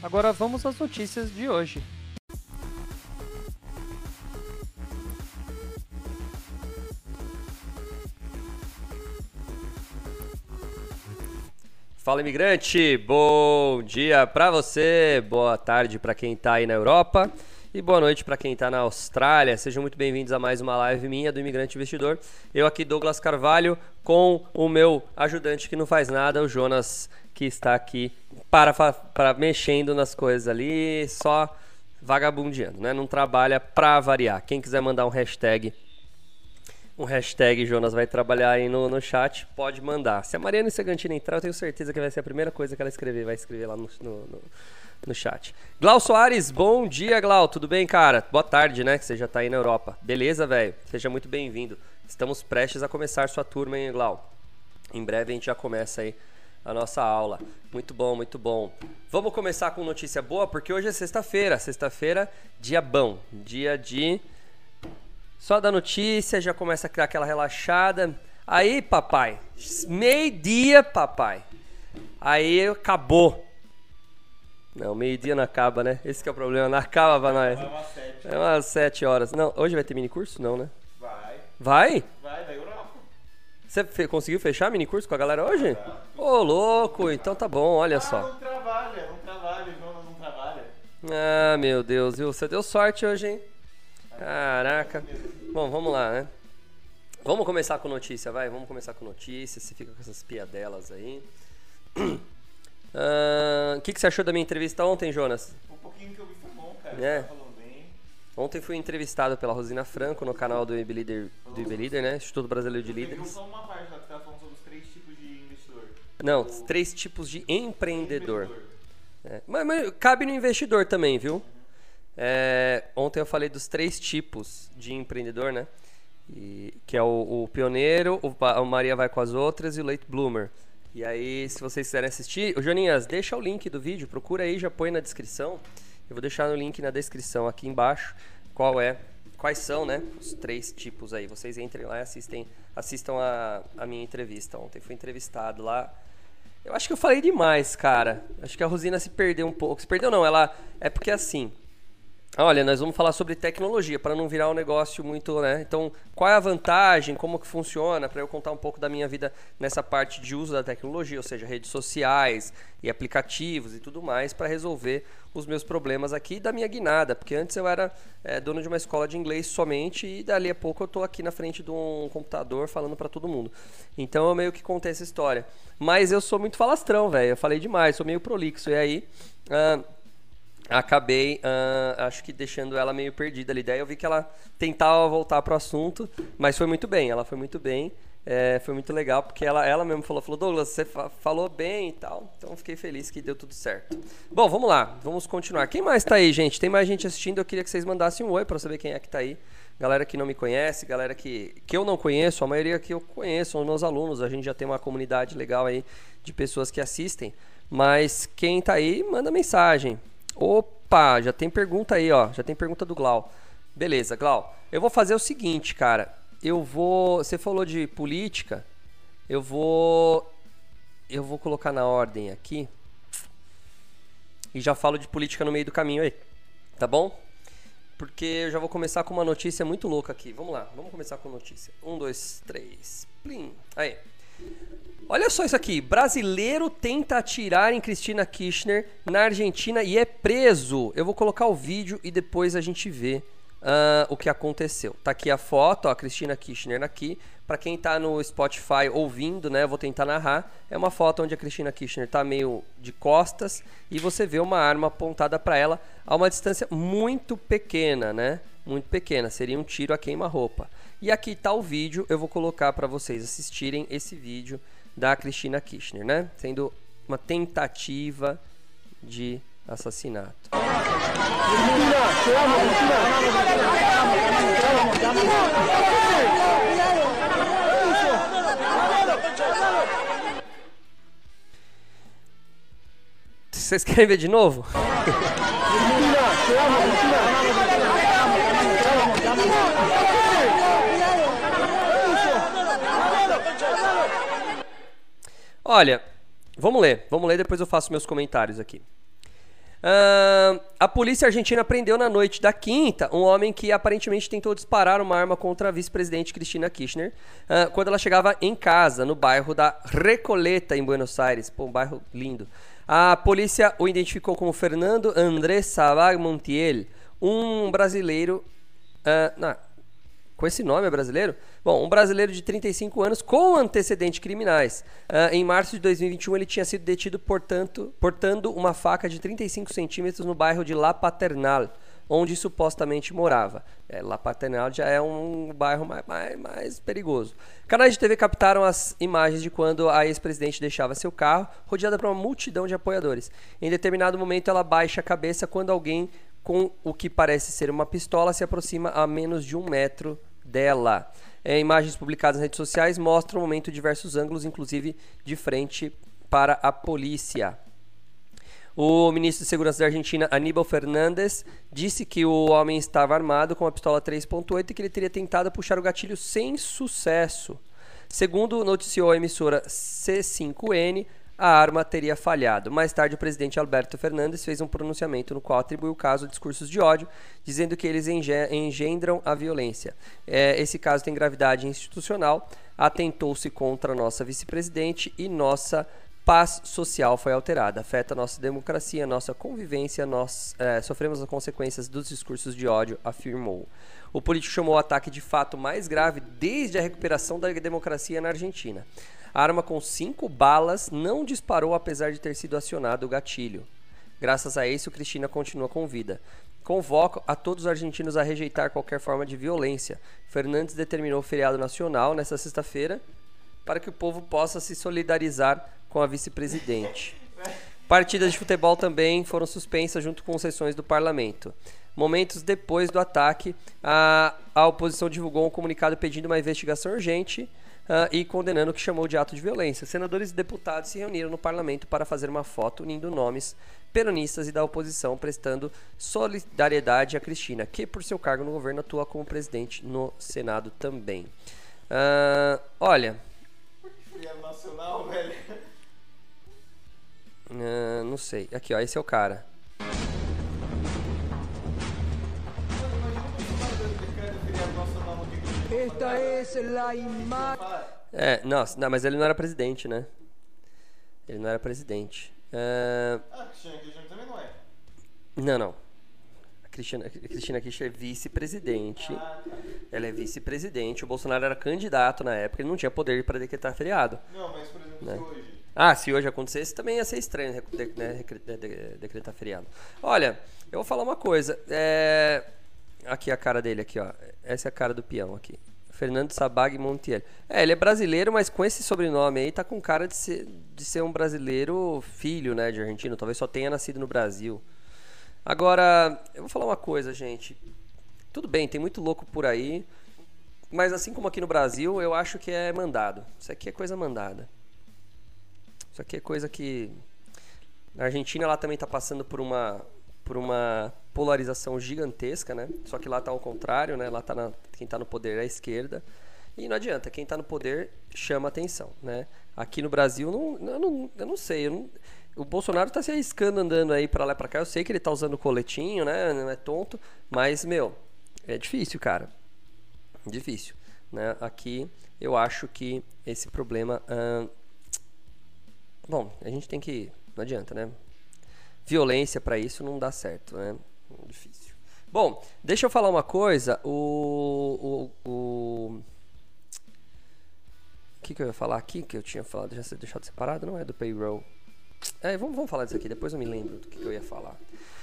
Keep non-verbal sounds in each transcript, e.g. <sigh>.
Agora vamos às notícias de hoje. Fala imigrante, bom dia para você, boa tarde para quem está aí na Europa e boa noite para quem está na Austrália. Sejam muito bem-vindos a mais uma live minha do Imigrante Investidor. Eu aqui, Douglas Carvalho, com o meu ajudante que não faz nada, o Jonas, que está aqui para, para mexendo nas coisas ali, só vagabundeando, né? Não trabalha para variar. Quem quiser mandar um hashtag um hashtag Jonas vai trabalhar aí no, no chat, pode mandar. Se a Mariana Segantina entrar, eu tenho certeza que vai ser a primeira coisa que ela escrever, vai escrever lá no, no, no, no chat. Glau Soares, bom dia, Glau, tudo bem, cara? Boa tarde, né, que você já tá aí na Europa. Beleza, velho? Seja muito bem-vindo. Estamos prestes a começar sua turma, hein, Glau? Em breve a gente já começa aí a nossa aula. Muito bom, muito bom. Vamos começar com notícia boa, porque hoje é sexta-feira. Sexta-feira, dia bom. Dia de só da notícia, já começa a criar aquela relaxada. Aí, papai, meio-dia, papai. Aí acabou. Não, meio-dia não acaba, né? Esse que é o problema, não acaba pra nós. É umas sete. É umas sete horas. Não, hoje vai ter mini curso? Não, né? Vai. Vai? Você fe- conseguiu fechar mini curso com a galera hoje? Ô, louco, então tá bom, olha Ah, só. não trabalha, não trabalha, Jonas não trabalha. Ah, meu Deus, viu? Você deu sorte hoje, hein? Caraca. Bom, vamos lá, né? Vamos começar com notícia, vai. Vamos começar com notícia. Você fica com essas piadelas aí. <clears throat> Ah, O que, que você achou da minha entrevista ontem, Jonas? Um pouquinho que eu vi foi bom, cara. É. Ontem fui entrevistado pela Rosina Franco no canal do IB Leader, do IB Leader, né? Instituto Brasileiro de Líderes. só uma parte lá que tava falando sobre os três tipos de investidor. Não, três tipos de empreendedor. Investidor. É, Mas, mas cabe no investidor também, viu? É, ontem eu falei dos três tipos de empreendedor, né? E- que é o, o pioneiro, o, o Maria vai com as outras e o late bloomer. E aí, se vocês quiserem assistir, o Joninhas, deixa o link do vídeo, procura aí, já põe na descrição. Eu vou deixar no link na descrição aqui embaixo qual é, quais são, né, os três tipos aí. Vocês entrem lá e assistem, assistam a, a minha entrevista. Ontem fui entrevistado lá. Eu acho que eu falei demais, cara. Acho que a Rosina se perdeu um pouco. Se perdeu não, ela é porque assim. Olha, nós vamos falar sobre tecnologia para não virar um negócio muito, né? Então, qual é a vantagem, como que funciona, para eu contar um pouco da minha vida nessa parte de uso da tecnologia, ou seja, redes sociais e aplicativos e tudo mais, para resolver os meus problemas aqui da minha guinada, porque antes eu era é, dono de uma escola de inglês somente e dali a pouco eu tô aqui na frente de um computador falando para todo mundo. Então eu meio que contei essa história. Mas eu sou muito falastrão, velho. Eu falei demais, sou meio prolixo. E aí, ah, acabei, ah, acho que deixando ela meio perdida ali. Daí eu vi que ela tentava voltar pro assunto, mas foi muito bem, ela foi muito bem. é, foi muito legal, porque ela, ela mesmo falou, falou, Douglas, você fa- falou bem e tal. Então fiquei feliz que deu tudo certo. Bom, vamos lá, vamos continuar. Quem mais tá aí, gente? Tem mais gente assistindo, eu queria que vocês mandassem um oi para saber quem é que tá aí. Galera que não me conhece, galera que, que eu não conheço, a maioria que eu conheço são os meus alunos. A gente já tem uma comunidade legal aí de pessoas que assistem. Mas quem tá aí, manda mensagem. Opa, já tem pergunta aí, ó. Já tem pergunta do Glau. Beleza, Glau. Eu vou fazer o seguinte, cara. Eu vou. Você falou de política. Eu vou. Eu vou colocar na ordem aqui. E já falo de política no meio do caminho aí. Tá bom? Porque eu já vou começar com uma notícia muito louca aqui. Vamos lá, vamos começar com notícia. Um, dois, três. Plim. Aí. Olha só isso aqui. Brasileiro tenta atirar em Cristina Kirchner na Argentina e é preso. Eu vou colocar o vídeo e depois a gente vê ah, o que aconteceu. Tá aqui a foto, ó, a Cristina Kirchner aqui. Para quem tá no Spotify ouvindo, né, eu vou tentar narrar. É uma foto onde a Cristina Kirchner tá meio de costas e você vê uma arma apontada para ela a uma distância muito pequena, né? Muito pequena, seria um tiro a queima-roupa. E aqui tá o vídeo, eu vou colocar para vocês assistirem esse vídeo da Cristina Kirchner, né? Sendo uma tentativa de assassinato. Vocês querem ver de novo? <laughs> Olha, vamos ler, vamos ler, depois eu faço meus comentários aqui. Ahn, a polícia argentina prendeu na noite da quinta um homem que aparentemente tentou disparar uma arma contra a vice-presidente Cristina Kirchner ah, quando ela chegava em casa, no bairro da Recoleta, em Buenos Aires. Pô, um bairro lindo. A polícia o identificou como Fernando André Sabag Montiel, um brasileiro. ah, não, com esse nome é brasileiro? Bom, um brasileiro de 35 anos com antecedentes criminais. Ah, em março de 2021, ele tinha sido detido portanto, portando uma faca de 35 centímetros no bairro de La Paternal, onde supostamente morava. É, La Paternal já é um bairro mais, mais, mais perigoso. Canais de TV captaram as imagens de quando a ex-presidente deixava seu carro, rodeada por uma multidão de apoiadores. Em determinado momento, ela baixa a cabeça quando alguém com o que parece ser uma pistola se aproxima a menos de um metro dela. É, imagens publicadas nas redes sociais mostram o momento de diversos ângulos, inclusive de frente para a polícia. O ministro de Segurança da Argentina, Aníbal Fernandes, disse que o homem estava armado com uma pistola 3.8 e que ele teria tentado puxar o gatilho sem sucesso. Segundo noticiou a emissora C5N, a arma teria falhado. Mais tarde, o presidente Alberto Fernandes fez um pronunciamento no qual atribuiu o caso a discursos de ódio, dizendo que eles enge- engendram a violência. É, esse caso tem gravidade institucional, atentou-se contra a nossa vice-presidente e nossa paz social foi alterada. Afeta nossa democracia, nossa convivência, nós eh, sofremos as consequências dos discursos de ódio, afirmou. O político chamou o ataque de fato mais grave desde a recuperação da democracia na Argentina. A arma com cinco balas não disparou apesar de ter sido acionado o gatilho. Graças a isso, Cristina continua com vida. Convoco a todos os argentinos a rejeitar qualquer forma de violência. Fernandes determinou feriado nacional nesta sexta-feira para que o povo possa se solidarizar com a vice-presidente. Partidas de futebol também foram suspensas junto com sessões do parlamento. Momentos depois do ataque, a, a oposição divulgou um comunicado pedindo uma investigação urgente ah, e condenando o que chamou de ato de violência. Senadores e deputados se reuniram no parlamento para fazer uma foto unindo nomes peronistas e da oposição, prestando solidariedade a Cristina, que por seu cargo no governo atua como presidente no Senado também. Ah, olha, nacional, velho. ah, não sei. Aqui, ó, esse é o cara. Esta es la imagen. É, não, não, mas ele não era presidente, né? Ele não era presidente. Ah, Ah, Cristiano Kirchner também não é. não, não. A Cristina, a Cristina Kirchner é vice-presidente. Ah, tá. Ela é vice-presidente. O Bolsonaro era candidato na época. Ele não tinha poder para decretar feriado. Não, mas por exemplo, Né? se hoje. Ah, se hoje acontecesse, também ia ser estranho né, de- né, decretar feriado. Olha, eu vou falar uma coisa. É... Aqui a cara dele, aqui, ó. Essa é a cara do peão aqui. Fernando Sabag Montiel. É, ele é brasileiro, mas com esse sobrenome aí tá com cara de ser, de ser um brasileiro filho, né, de argentino. Talvez só tenha nascido no Brasil. Agora, eu vou falar uma coisa, gente. Tudo bem, tem muito louco por aí. Mas assim como aqui no Brasil, eu acho que é mandado. Isso aqui é coisa mandada. Isso aqui é coisa que. Na Argentina ela também está passando por uma, por uma polarização gigantesca, né? Só que lá tá ao contrário, né? Lá tá na, quem está no poder é a esquerda. E não adianta, quem está no poder chama atenção, né? Aqui no Brasil, não, eu, não, eu não sei. eu não- o Bolsonaro está se arriscando andando aí para lá e para cá. Eu sei que ele tá usando coletinho, né? Não é tonto. Mas, meu, é difícil, cara. Difícil. Né? Aqui eu acho que esse problema. ahn, Bom, a gente tem que. Não adianta, né? Violência pra isso não dá certo, né? Difícil. Bom, deixa eu falar uma coisa. O. O. O, que, que eu ia falar aqui? Que eu tinha falado, já deixado separado? Não é do payroll. É, vamos, vamos falar disso aqui, depois eu me lembro do que, que eu ia falar.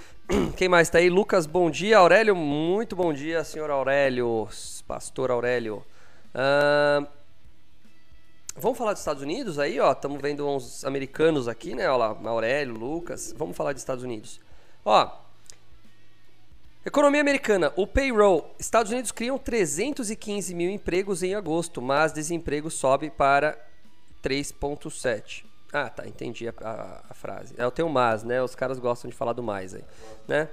<clears throat> Quem mais tá aí? Lucas, bom dia. Aurélio, muito bom dia, senhor Aurélio, pastor Aurélio. Ahn, vamos falar dos Estados Unidos aí, ó. Estamos vendo uns americanos aqui, né? Olha lá, Aurélio, Lucas. Vamos falar dos Estados Unidos. Ó, economia americana, o payroll. Estados Unidos criam 315 mil empregos em agosto, mas desemprego sobe para 3,7. Ah, tá, entendi a, a- a frase. É o teu mas, né? Os caras gostam de falar do mais aí, né?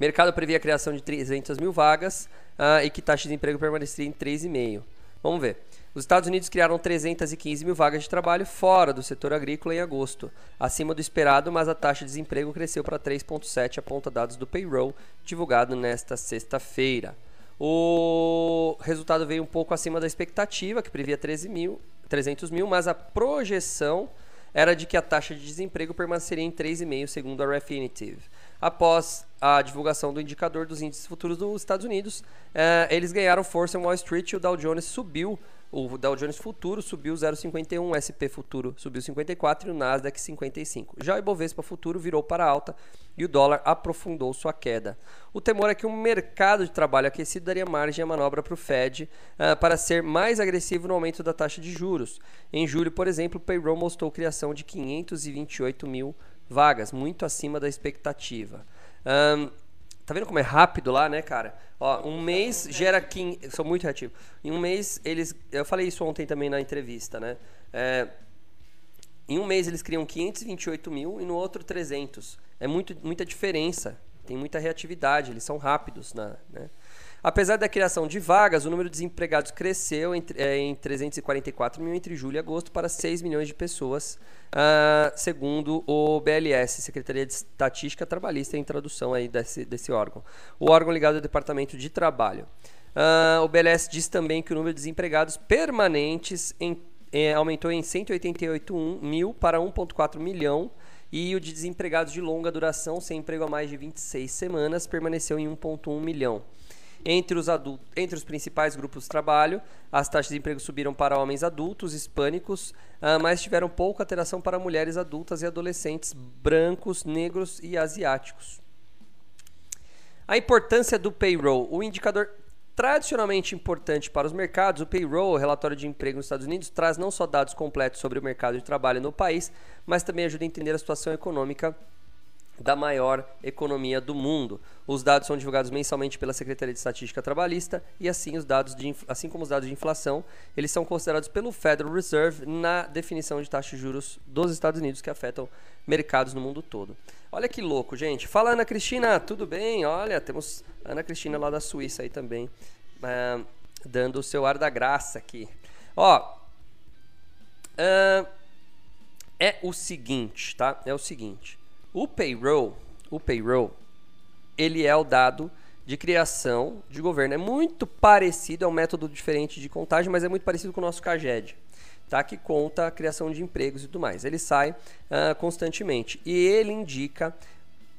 Mercado previa a criação de 300 mil vagas ah, e que taxa de desemprego permaneceria em 3,5. Vamos ver. Os Estados Unidos criaram 315 mil vagas de trabalho fora do setor agrícola em agosto, acima do esperado, mas a taxa de desemprego cresceu para 3,7, aponta dados do payroll divulgado nesta sexta-feira. O resultado veio um pouco acima da expectativa, que previa 13 mil, 300 mil, mas a projeção era de que a taxa de desemprego permaneceria em 3,5, segundo a Refinitiv. Após a divulgação do indicador dos índices futuros dos Estados Unidos, eh, eles ganharam força em Wall Street e o Dow Jones subiu. O Dow Jones futuro subiu 0,51, o SP futuro subiu 54 e o Nasdaq 55. Já o Ibovespa futuro virou para alta e o dólar aprofundou sua queda. O temor é que um mercado de trabalho aquecido daria margem à manobra para o Fed ah, para ser mais agressivo no aumento da taxa de juros. Em julho, por exemplo, o payroll mostrou criação de 528 mil vagas, muito acima da expectativa. Ahn, tá vendo como é rápido lá, né, cara? Ó, um mês gera 15. Eu sou muito reativo. Em um mês, eles. Eu falei isso ontem também na entrevista, né? É, em um mês eles criam 528 mil e no outro 300. É muito, muita diferença. Tem muita reatividade, eles são rápidos. Na, né? Apesar da criação de vagas, o número de desempregados cresceu em, é, em 344 mil entre julho e agosto para 6 milhões de pessoas, ah, segundo o BLS, Secretaria de Estatística Trabalhista, em tradução aí desse, desse órgão. O órgão ligado ao Departamento de Trabalho. Ah, o BLS diz também que o número de desempregados permanentes é, aumentou em 188 mil para 1,4 milhão e o de desempregados de longa duração, sem emprego há mais de 26 semanas, permaneceu em 1,1 milhão. Entre os, adultos, entre os principais grupos de trabalho, as taxas de emprego subiram para homens adultos, hispânicos, ah, mas tiveram pouca alteração para mulheres adultas e adolescentes, brancos, negros e asiáticos. A importância do payroll. O indicador tradicionalmente importante para os mercados, o payroll, o relatório de emprego nos Estados Unidos, traz não só dados completos sobre o mercado de trabalho no país, mas também ajuda a entender a situação econômica da maior economia do mundo. Os dados são divulgados mensalmente pela Secretaria de Estatística Trabalhista e assim os dados de, assim como os dados de inflação, eles são considerados pelo Federal Reserve na definição de taxas de juros dos Estados Unidos que afetam mercados no mundo todo. Olha que louco, gente. Fala Ana Cristina, tudo bem? Olha, temos Ana Cristina lá da Suíça aí também, ah, dando o seu ar da graça aqui. Ó, ah, é o seguinte, tá? É o seguinte. O payroll, o payroll, ele é o dado de criação de governo. É muito parecido, é um método diferente de contagem, mas é muito parecido com o nosso CAGED, tá? Que conta a criação de empregos e tudo mais. Ele sai ah, constantemente e ele indica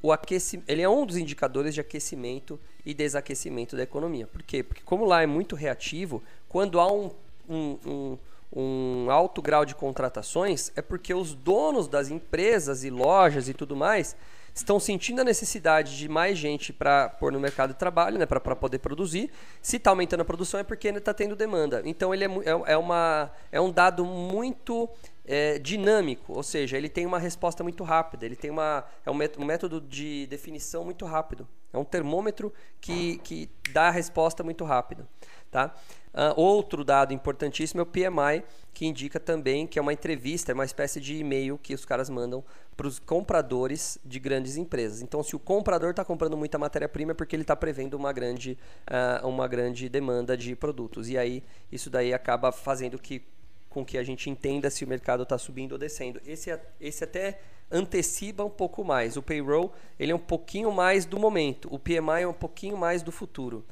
o aquecimento. Ele é um dos indicadores de aquecimento e desaquecimento da economia. Por quê? Porque como lá é muito reativo, quando há um, um, um um alto grau de contratações é porque os donos das empresas e lojas e tudo mais estão sentindo a necessidade de mais gente para pôr no mercado de trabalho, né, para poder produzir. Se está aumentando a produção é porque está tendo demanda. Então ele é, é, é uma, é um dado muito é, dinâmico, ou seja, ele tem uma resposta muito rápida. Ele tem uma, é um um método de definição muito rápido. É um termômetro que, que dá a resposta muito rápido. Tá? Ah, outro dado importantíssimo é o PMI, que indica também que é uma entrevista, é uma espécie de e-mail que os caras mandam para os compradores de grandes empresas. Então, se o comprador está comprando muita matéria-prima, é porque ele está prevendo uma grande, ah, uma grande demanda de produtos. E aí, isso daí acaba fazendo que, com que a gente entenda se o mercado está subindo ou descendo. Esse, a- esse até antecipa um pouco mais. O payroll ele é um pouquinho mais do momento. O PMI é um pouquinho mais do futuro.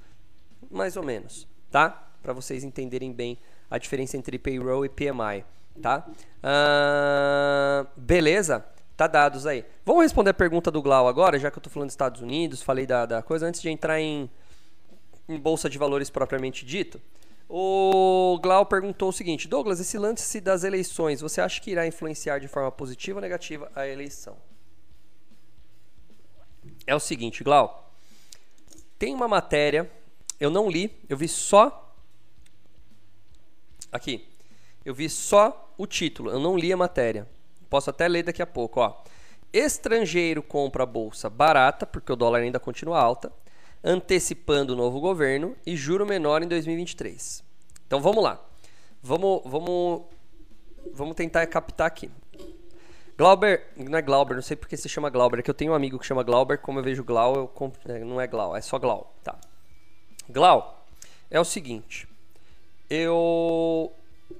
Mais ou menos, tá? Para vocês entenderem bem a diferença entre payroll e PMI, tá? Ah, beleza? Tá dados aí. Vamos responder a pergunta do Glau agora, já que eu tô falando dos Estados Unidos, falei da, da coisa, antes de entrar em, em bolsa de valores propriamente dito. O Glau perguntou o seguinte: Douglas, esse lance das eleições, você acha que irá influenciar de forma positiva ou negativa a eleição? É o seguinte, Glau. Tem uma matéria, eu não li, eu vi só. Aqui. Eu vi só o título, eu não li a matéria. Posso até ler daqui a pouco, ó. estrangeiro compra bolsa barata, porque o dólar ainda continua alta, antecipando o novo governo e juro menor em 2023. Então vamos lá. Vamos, vamos, vamos tentar captar aqui. Glauber, não é Glauber, não sei porque se chama Glauber, é que eu tenho um amigo que chama Glauber, como eu vejo Glau, eu comp... é, não é Glau, é só Glau, tá. Glau, é o seguinte, eu...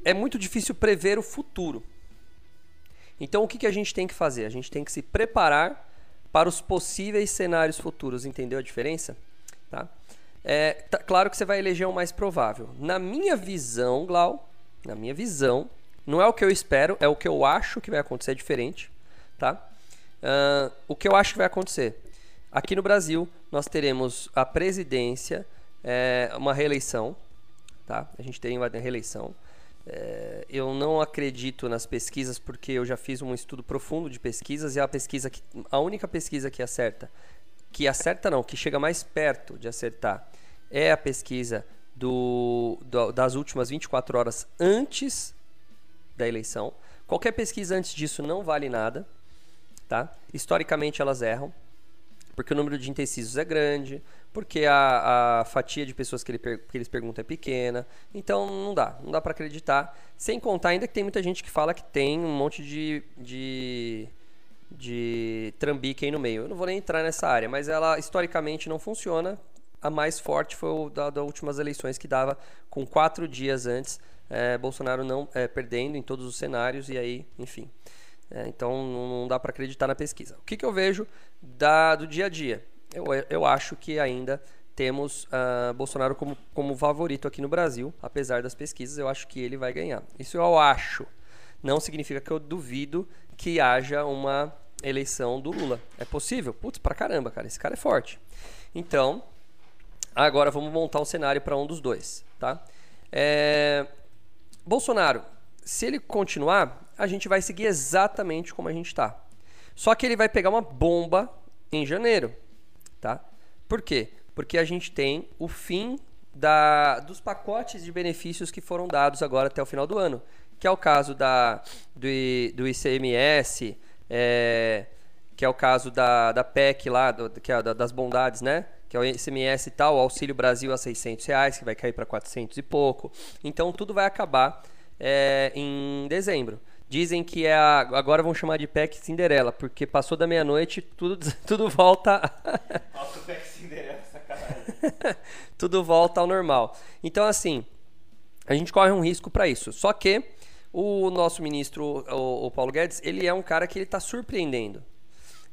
é muito difícil prever o futuro. Então o que, que a gente tem que fazer? A gente tem que se preparar para os possíveis cenários futuros, entendeu a diferença? Tá? É, tá claro que você vai eleger o mais provável. Na minha visão, Glau, na minha visão, não é o que eu espero, é o que eu acho que vai acontecer diferente, tá? Uh, o que eu acho que vai acontecer? Aqui no Brasil, nós teremos a presidência, é, uma reeleição, tá? A gente tem uma reeleição. É, eu não acredito nas pesquisas porque eu já fiz um estudo profundo de pesquisas e a pesquisa que, a única pesquisa que acerta, que acerta não, que chega mais perto de acertar, é a pesquisa do, do das últimas 24 horas antes da eleição. Qualquer pesquisa antes disso não vale nada, tá? Historicamente elas erram, porque o número de indecisos é grande, porque a, a fatia de pessoas que, ele, que, eles perguntam é pequena. Então não dá, não dá para acreditar. Sem contar ainda que tem muita gente que fala que tem um monte de, de, de trambique aí no meio. Eu não vou nem entrar nessa área, mas ela historicamente não funciona. A mais forte foi o da, das últimas eleições que dava com quatro dias antes é, Bolsonaro não é, perdendo em todos os cenários e aí, enfim. É, então não dá para acreditar na pesquisa. O que, que eu vejo da, do dia a dia? Eu, eu acho que ainda temos uh, Bolsonaro como, como favorito aqui no Brasil, apesar das pesquisas, eu acho que ele vai ganhar. Isso eu acho. Não significa que eu duvido que haja uma eleição do Lula. É possível? Putz, pra caramba, cara. Esse cara é forte. Então, agora vamos montar um cenário para um dos dois, tá? É, Bolsonaro, se ele continuar, a gente vai seguir exatamente como a gente está. Só que ele vai pegar uma bomba em janeiro, tá? Por quê? Porque a gente tem o fim da, dos pacotes de benefícios que foram dados agora até o final do ano, que é o caso da, do, do ICMS, é, que é o caso da, da PEC lá, do, que é da, das bondades, né? que é o ICMS e tal, o Auxílio Brasil a 600 reais, que vai cair para 400 e pouco. Então tudo vai acabar é, em dezembro. Dizem que é a, agora vão chamar de PEC Cinderela, porque passou da meia-noite, tudo, <laughs> tudo volta. Nossa, PEC Cinderela, sacanagem. <laughs> tudo volta ao normal. Então, assim, a gente corre um risco para isso. Só que o nosso ministro, o, o Paulo Guedes, ele é um cara que ele está surpreendendo.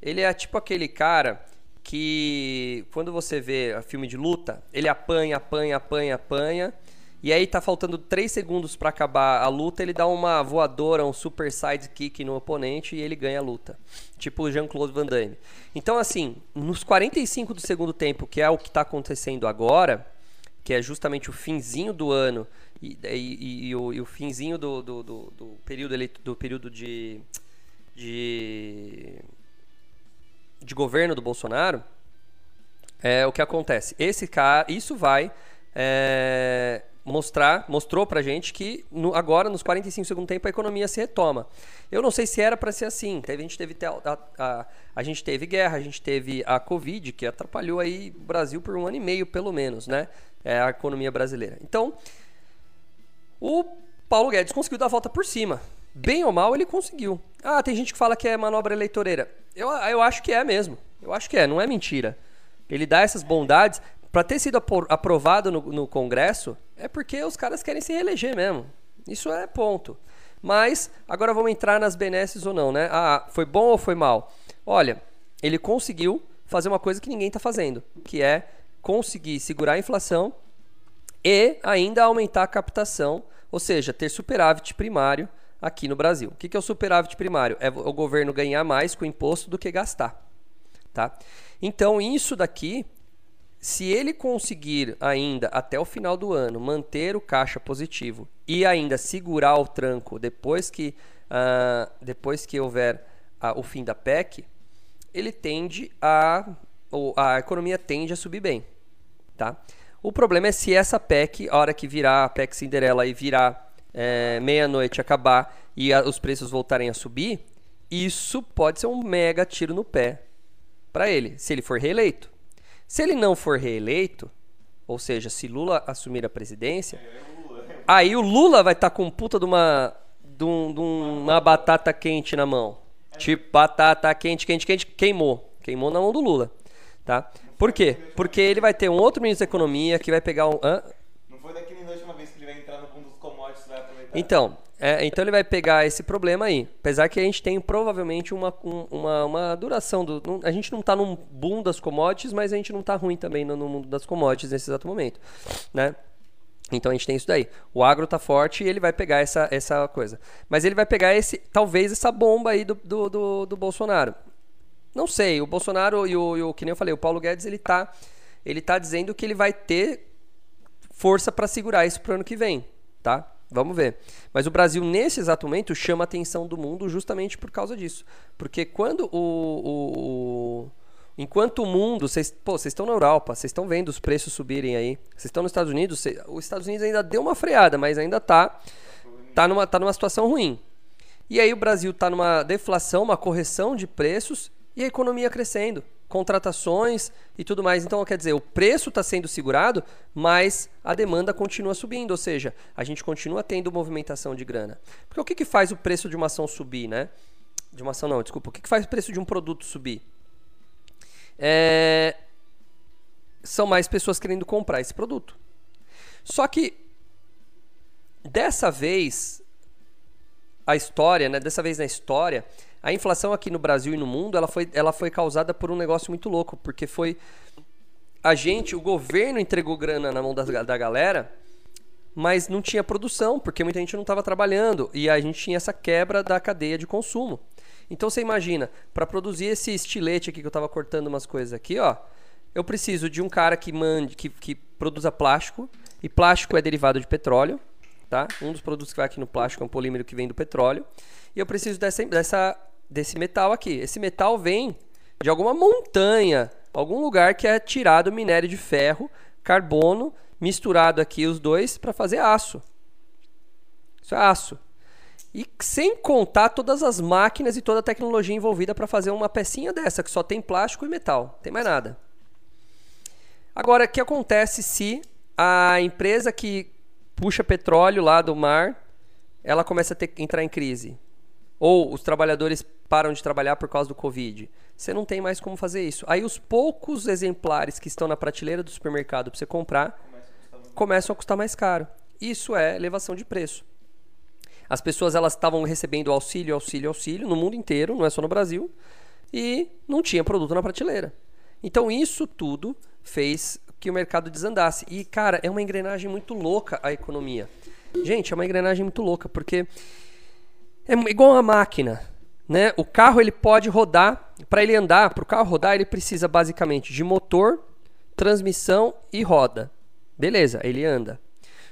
Ele é tipo aquele cara que quando você vê filme de luta, ele apanha, apanha, apanha, apanha. E aí tá faltando 3 segundos para acabar a luta, ele dá uma voadora, um super sidekick no oponente e ele ganha a luta. Tipo o Jean-Claude Van Damme. Então assim, nos 45 do segundo tempo, que é o que tá acontecendo agora, que é justamente o finzinho do ano e, e, e, o, e o, finzinho do, do, do, do período, do período de, de de governo do Bolsonaro, é o que acontece. Esse cara, isso vai é, mostrar, mostrou pra gente que no, agora, nos 45 segundos tempo, a economia se retoma. Eu não sei se era para ser assim. Teve, a, gente teve a, a, a, gente teve guerra, a gente teve a Covid, que atrapalhou aí o Brasil por um ano e meio, pelo menos, né? É, a economia brasileira. Então, o Paulo Guedes conseguiu dar a volta por cima. Bem ou mal, ele conseguiu. Ah, tem gente que fala que é manobra eleitoreira. Eu, eu acho que é mesmo. Eu acho que é, não é mentira. Ele dá essas bondades. Para ter sido aprovado no, no Congresso, é porque os caras querem se reeleger mesmo. Isso é ponto. Mas agora vamos entrar nas benesses ou não, né? Ah, foi bom ou foi mal? Olha, ele conseguiu fazer uma coisa que ninguém está fazendo, que é conseguir segurar a inflação e ainda aumentar a captação, ou seja, ter superávit primário aqui no Brasil. O que é o superávit primário? É o governo ganhar mais com o imposto do que gastar. Tá? Então, isso daqui, se ele conseguir ainda até o final do ano manter o caixa positivo e ainda segurar o tranco depois que, uh, depois que houver uh, o fim da PEC, ele tende a. a economia tende a subir bem. Tá? O problema é se essa PEC, a hora que virar a PEC Cinderela e virar é, meia-noite acabar e a, os preços voltarem a subir, isso pode ser um mega tiro no pé para ele, se ele for reeleito. Se ele não for reeleito, ou seja, se Lula assumir a presidência, aí o Lula vai estar tá com puta de uma, de, um, de uma batata quente na mão. Tipo, batata quente, quente, quente, queimou. Queimou na mão do Lula. Tá? Por quê? Porque ele vai ter um outro ministro da Economia que vai pegar um. Hã? Não foi daqui da última vez que ele vai entrar no mundo dos commodities vai aproveitar. Então, é, então ele vai pegar esse problema aí. Apesar que a gente tem provavelmente uma, um- uma, uma duração do. a gente não tá num boom das commodities, mas a gente não tá ruim também no, no mundo das commodities nesse exato momento. Né? Então a gente tem isso daí. O agro tá forte e ele vai pegar essa, essa coisa. Mas ele vai pegar esse, talvez essa bomba aí do, do, do, do Bolsonaro. Não sei, o Bolsonaro e o, e o- que nem eu falei, o Paulo Guedes, ele tá, ele tá dizendo que ele vai ter força para segurar isso pro ano que vem, tá? Vamos ver. Mas o Brasil, nesse exato momento, chama a atenção do mundo justamente por causa disso. Porque quando o. o- o- enquanto o mundo. Vocês estão na Europa, vocês estão vendo os preços subirem aí. Vocês estão nos Estados Unidos. cê- os Estados Unidos ainda deu uma freada, mas ainda tá. Tá numa, tá numa situação ruim. E aí o Brasil está numa deflação, uma correção de preços e a economia crescendo, contratações e tudo mais. Então, quer dizer, o preço está sendo segurado, mas a demanda continua subindo, ou seja, a gente continua tendo movimentação de grana. Porque o que, que faz o preço de uma ação subir, né? De uma ação não, desculpa. O que, que faz o preço de um produto subir? É... São mais pessoas querendo comprar esse produto. Só que dessa vez a história, né? Dessa vez na história, a inflação aqui no Brasil e no mundo, ela foi, ela foi causada por um negócio muito louco, porque foi a gente, o governo entregou grana na mão da, da galera, mas não tinha produção, porque muita gente não estava trabalhando e a gente tinha essa quebra da cadeia de consumo. Então você imagina, para produzir esse estilete aqui que eu estava cortando umas coisas aqui, ó, eu preciso de um cara que mande, que, que produza plástico, e plástico é derivado de petróleo, tá? Um dos produtos que vai aqui no plástico é um polímero que vem do petróleo. E eu preciso dessa, dessa, desse metal aqui. Esse metal vem de alguma montanha, algum lugar que é tirado minério de ferro, carbono, misturado aqui os dois para fazer aço. Isso é aço. E sem contar todas as máquinas e toda a tecnologia envolvida para fazer uma pecinha dessa, que só tem plástico e metal, não tem mais nada. Agora, o que acontece se a empresa que puxa petróleo lá do mar, ela começa a ter, entrar em crise? Ou os trabalhadores param de trabalhar por causa do Covid? Você não tem mais como fazer isso. Aí os poucos exemplares que estão na prateleira do supermercado para você comprar começam a custar mais caro. Isso é elevação de preço. As pessoas elas estavam recebendo auxílio, auxílio, auxílio no mundo inteiro, não é só no Brasil, e não tinha produto na prateleira. Então isso tudo fez que o mercado desandasse. E cara, é uma engrenagem muito louca a economia. Gente, é uma engrenagem muito louca porque é igual uma máquina, né? O carro ele pode rodar, para ele andar, para o carro rodar ele precisa basicamente de motor, transmissão e roda. Beleza, ele anda.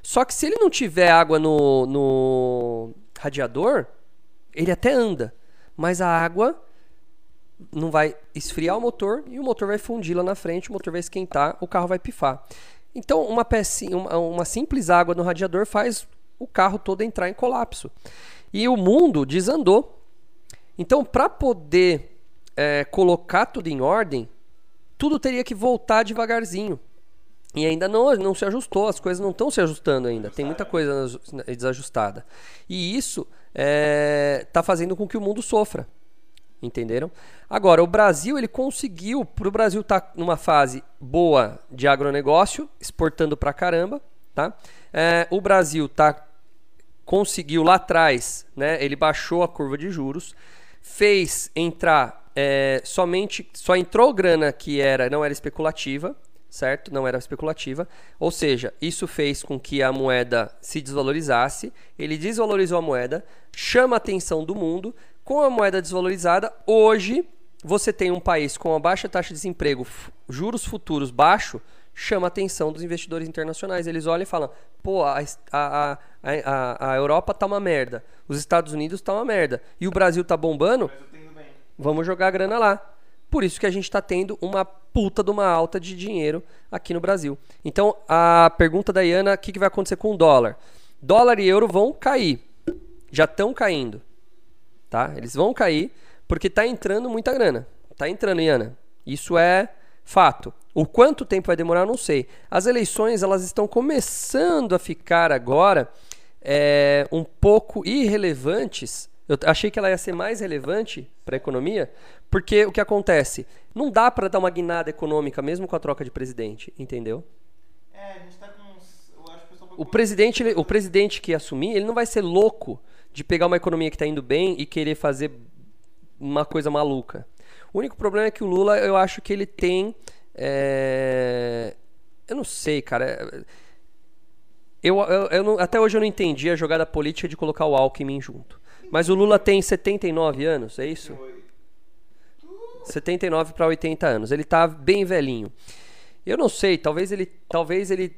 Só que se ele não tiver água no, no radiador, ele até anda, mas a água não vai esfriar o motor e o motor vai fundir lá na frente, o motor vai esquentar, o carro vai pifar. Então, uma, uma, uma simples água no radiador faz o carro todo entrar em colapso. E o mundo desandou. Então, para poder é, colocar tudo em ordem, tudo teria que voltar devagarzinho. E ainda não, não se ajustou, as coisas não estão se ajustando ainda. Tem muita coisa desajustada. E isso está fazendo com que o mundo sofra. Entenderam? Agora, o Brasil, ele conseguiu, para o Brasil estar tá numa fase boa de agronegócio, exportando pra caramba, tá? É, o Brasil tá, conseguiu lá atrás, né? Ele baixou a curva de juros, fez entrar é, somente, só entrou grana que era, não era especulativa, certo? Não era especulativa. Ou seja, isso fez com que a moeda se desvalorizasse. Ele desvalorizou a moeda, chama a atenção do mundo. Com a moeda desvalorizada, hoje você tem um país com uma baixa taxa de desemprego, juros futuros baixo, chama a atenção dos investidores internacionais. Eles olham e falam: pô, a, a, a, a Europa tá uma merda, os Estados Unidos tá uma merda, e o Brasil tá bombando, vamos jogar a grana lá. Por isso que a gente está tendo uma puta de uma alta de dinheiro aqui no Brasil. Então, a pergunta da Iana, o que, que vai acontecer com o dólar? Dólar e euro vão cair. Já estão caindo. tá? Eles vão cair porque tá entrando muita grana. Tá entrando, Iana. Isso é fato. O quanto tempo vai demorar, não sei. As eleições elas estão começando a ficar agora é, um pouco irrelevantes. Eu achei que ela ia ser mais relevante para a economia, porque o que acontece? Não dá para dar uma guinada econômica mesmo com a troca de presidente, entendeu? É, a gente tá com uns. Eu acho que o pessoal O presidente, ele- o presidente que assumir, ele não vai ser louco de pegar uma economia que está indo bem e querer fazer uma coisa maluca. O único problema é que o Lula, eu acho que ele tem. é, Eu não sei, cara. Eu, eu- eu não- até hoje eu não entendi a jogada política de colocar o Alckmin junto. Mas o Lula tem 79 anos, é isso? 79 para 80 anos. Ele tá bem velhinho. Eu não sei, talvez ele, talvez ele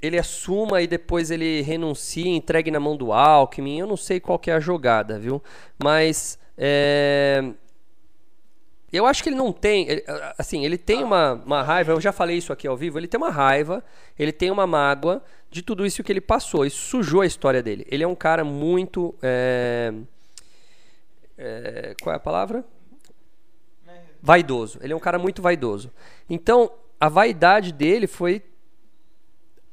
ele assuma e depois ele renuncie, entregue na mão do Alckmin. Eu não sei qual que é a jogada, viu? Mas é, eu acho que ele não tem, ele- assim, ele tem uma, uma raiva. Eu já falei isso aqui ao vivo. Ele tem uma raiva, ele tem uma mágoa de tudo isso que ele passou. Isso sujou a história dele. Ele é um cara muito, é, é, qual é a palavra? vaidoso. Ele é um cara muito vaidoso. Então, a vaidade dele foi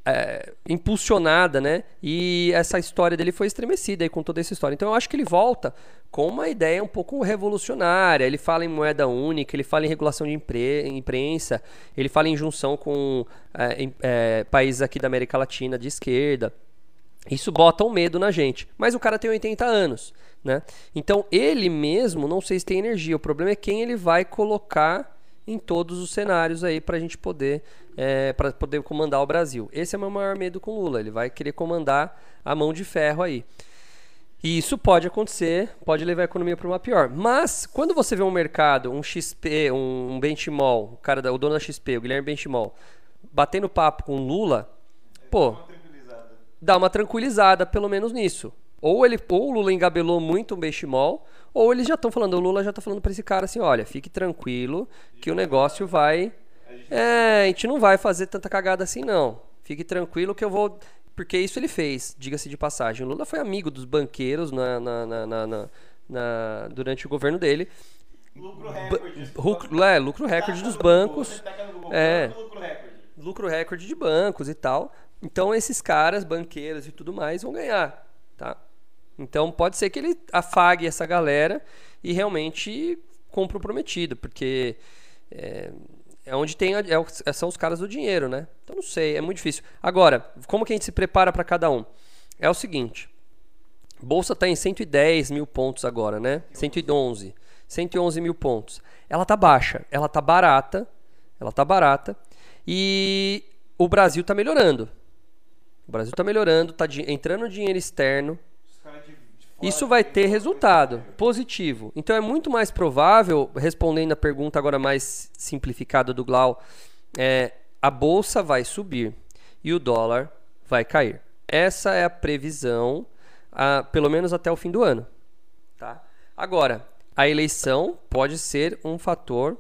é, impulsionada, né? E essa história dele foi estremecida aí com toda essa história. Então, eu acho que ele volta com uma ideia um pouco revolucionária. Ele fala em moeda única, ele fala em regulação de impre- imprensa, ele fala em junção com é, é, países aqui da América Latina de esquerda. Isso bota um medo na gente. Mas o cara tem 80 anos, né? Então ele mesmo, não sei se tem energia. O problema é quem ele vai colocar em todos os cenários aí pra gente poder, é, para poder comandar o Brasil. Esse é o meu maior medo com o Lula. Ele vai querer comandar a mão de ferro aí. E isso pode acontecer, pode levar a economia para uma pior. Mas, quando você vê um mercado, um XP, um, Benchimol, o, cara da- o dono da XP, o Guilherme Benchimol, batendo papo com o Lula, pô, tranquilizada. dá uma tranquilizada, pelo menos nisso. Ou, ele, ou o Lula engabelou muito o Benchimol, ou eles já estão falando, o Lula já está falando para esse cara assim, olha, fique tranquilo que o negócio vai... É, a gente não vai fazer tanta cagada assim não. Fique tranquilo que eu vou... Porque isso ele fez, diga-se de passagem. O Lula foi amigo dos banqueiros na, na- na- na- durante o governo dele. Lucro recorde. Lucro, é, lucro recorde dos bancos. Google, É. lucro recorde. de bancos e tal. Então esses caras, banqueiros e tudo mais, vão ganhar, tá? Então pode ser que ele afague essa galera e realmente compre o prometido, porque é, é onde tem é o- são os caras do dinheiro, né? Então não sei, é muito difícil. Agora, como que a gente se prepara para cada um? É o seguinte, Bolsa está em 110 mil pontos agora, né? 111. 111 mil pontos. Ela tá baixa, ela tá barata, ela tá barata. E o Brasil tá melhorando. O Brasil tá melhorando, tá entrando dinheiro externo. Os caras de, de fora Isso vai ter resultado positivo. Então é muito mais provável, respondendo a pergunta agora mais simplificada do Glau, é, a bolsa vai subir e o dólar vai cair. Essa é a previsão, ah, pelo menos até o fim do ano. Tá? Agora, a eleição pode ser um fator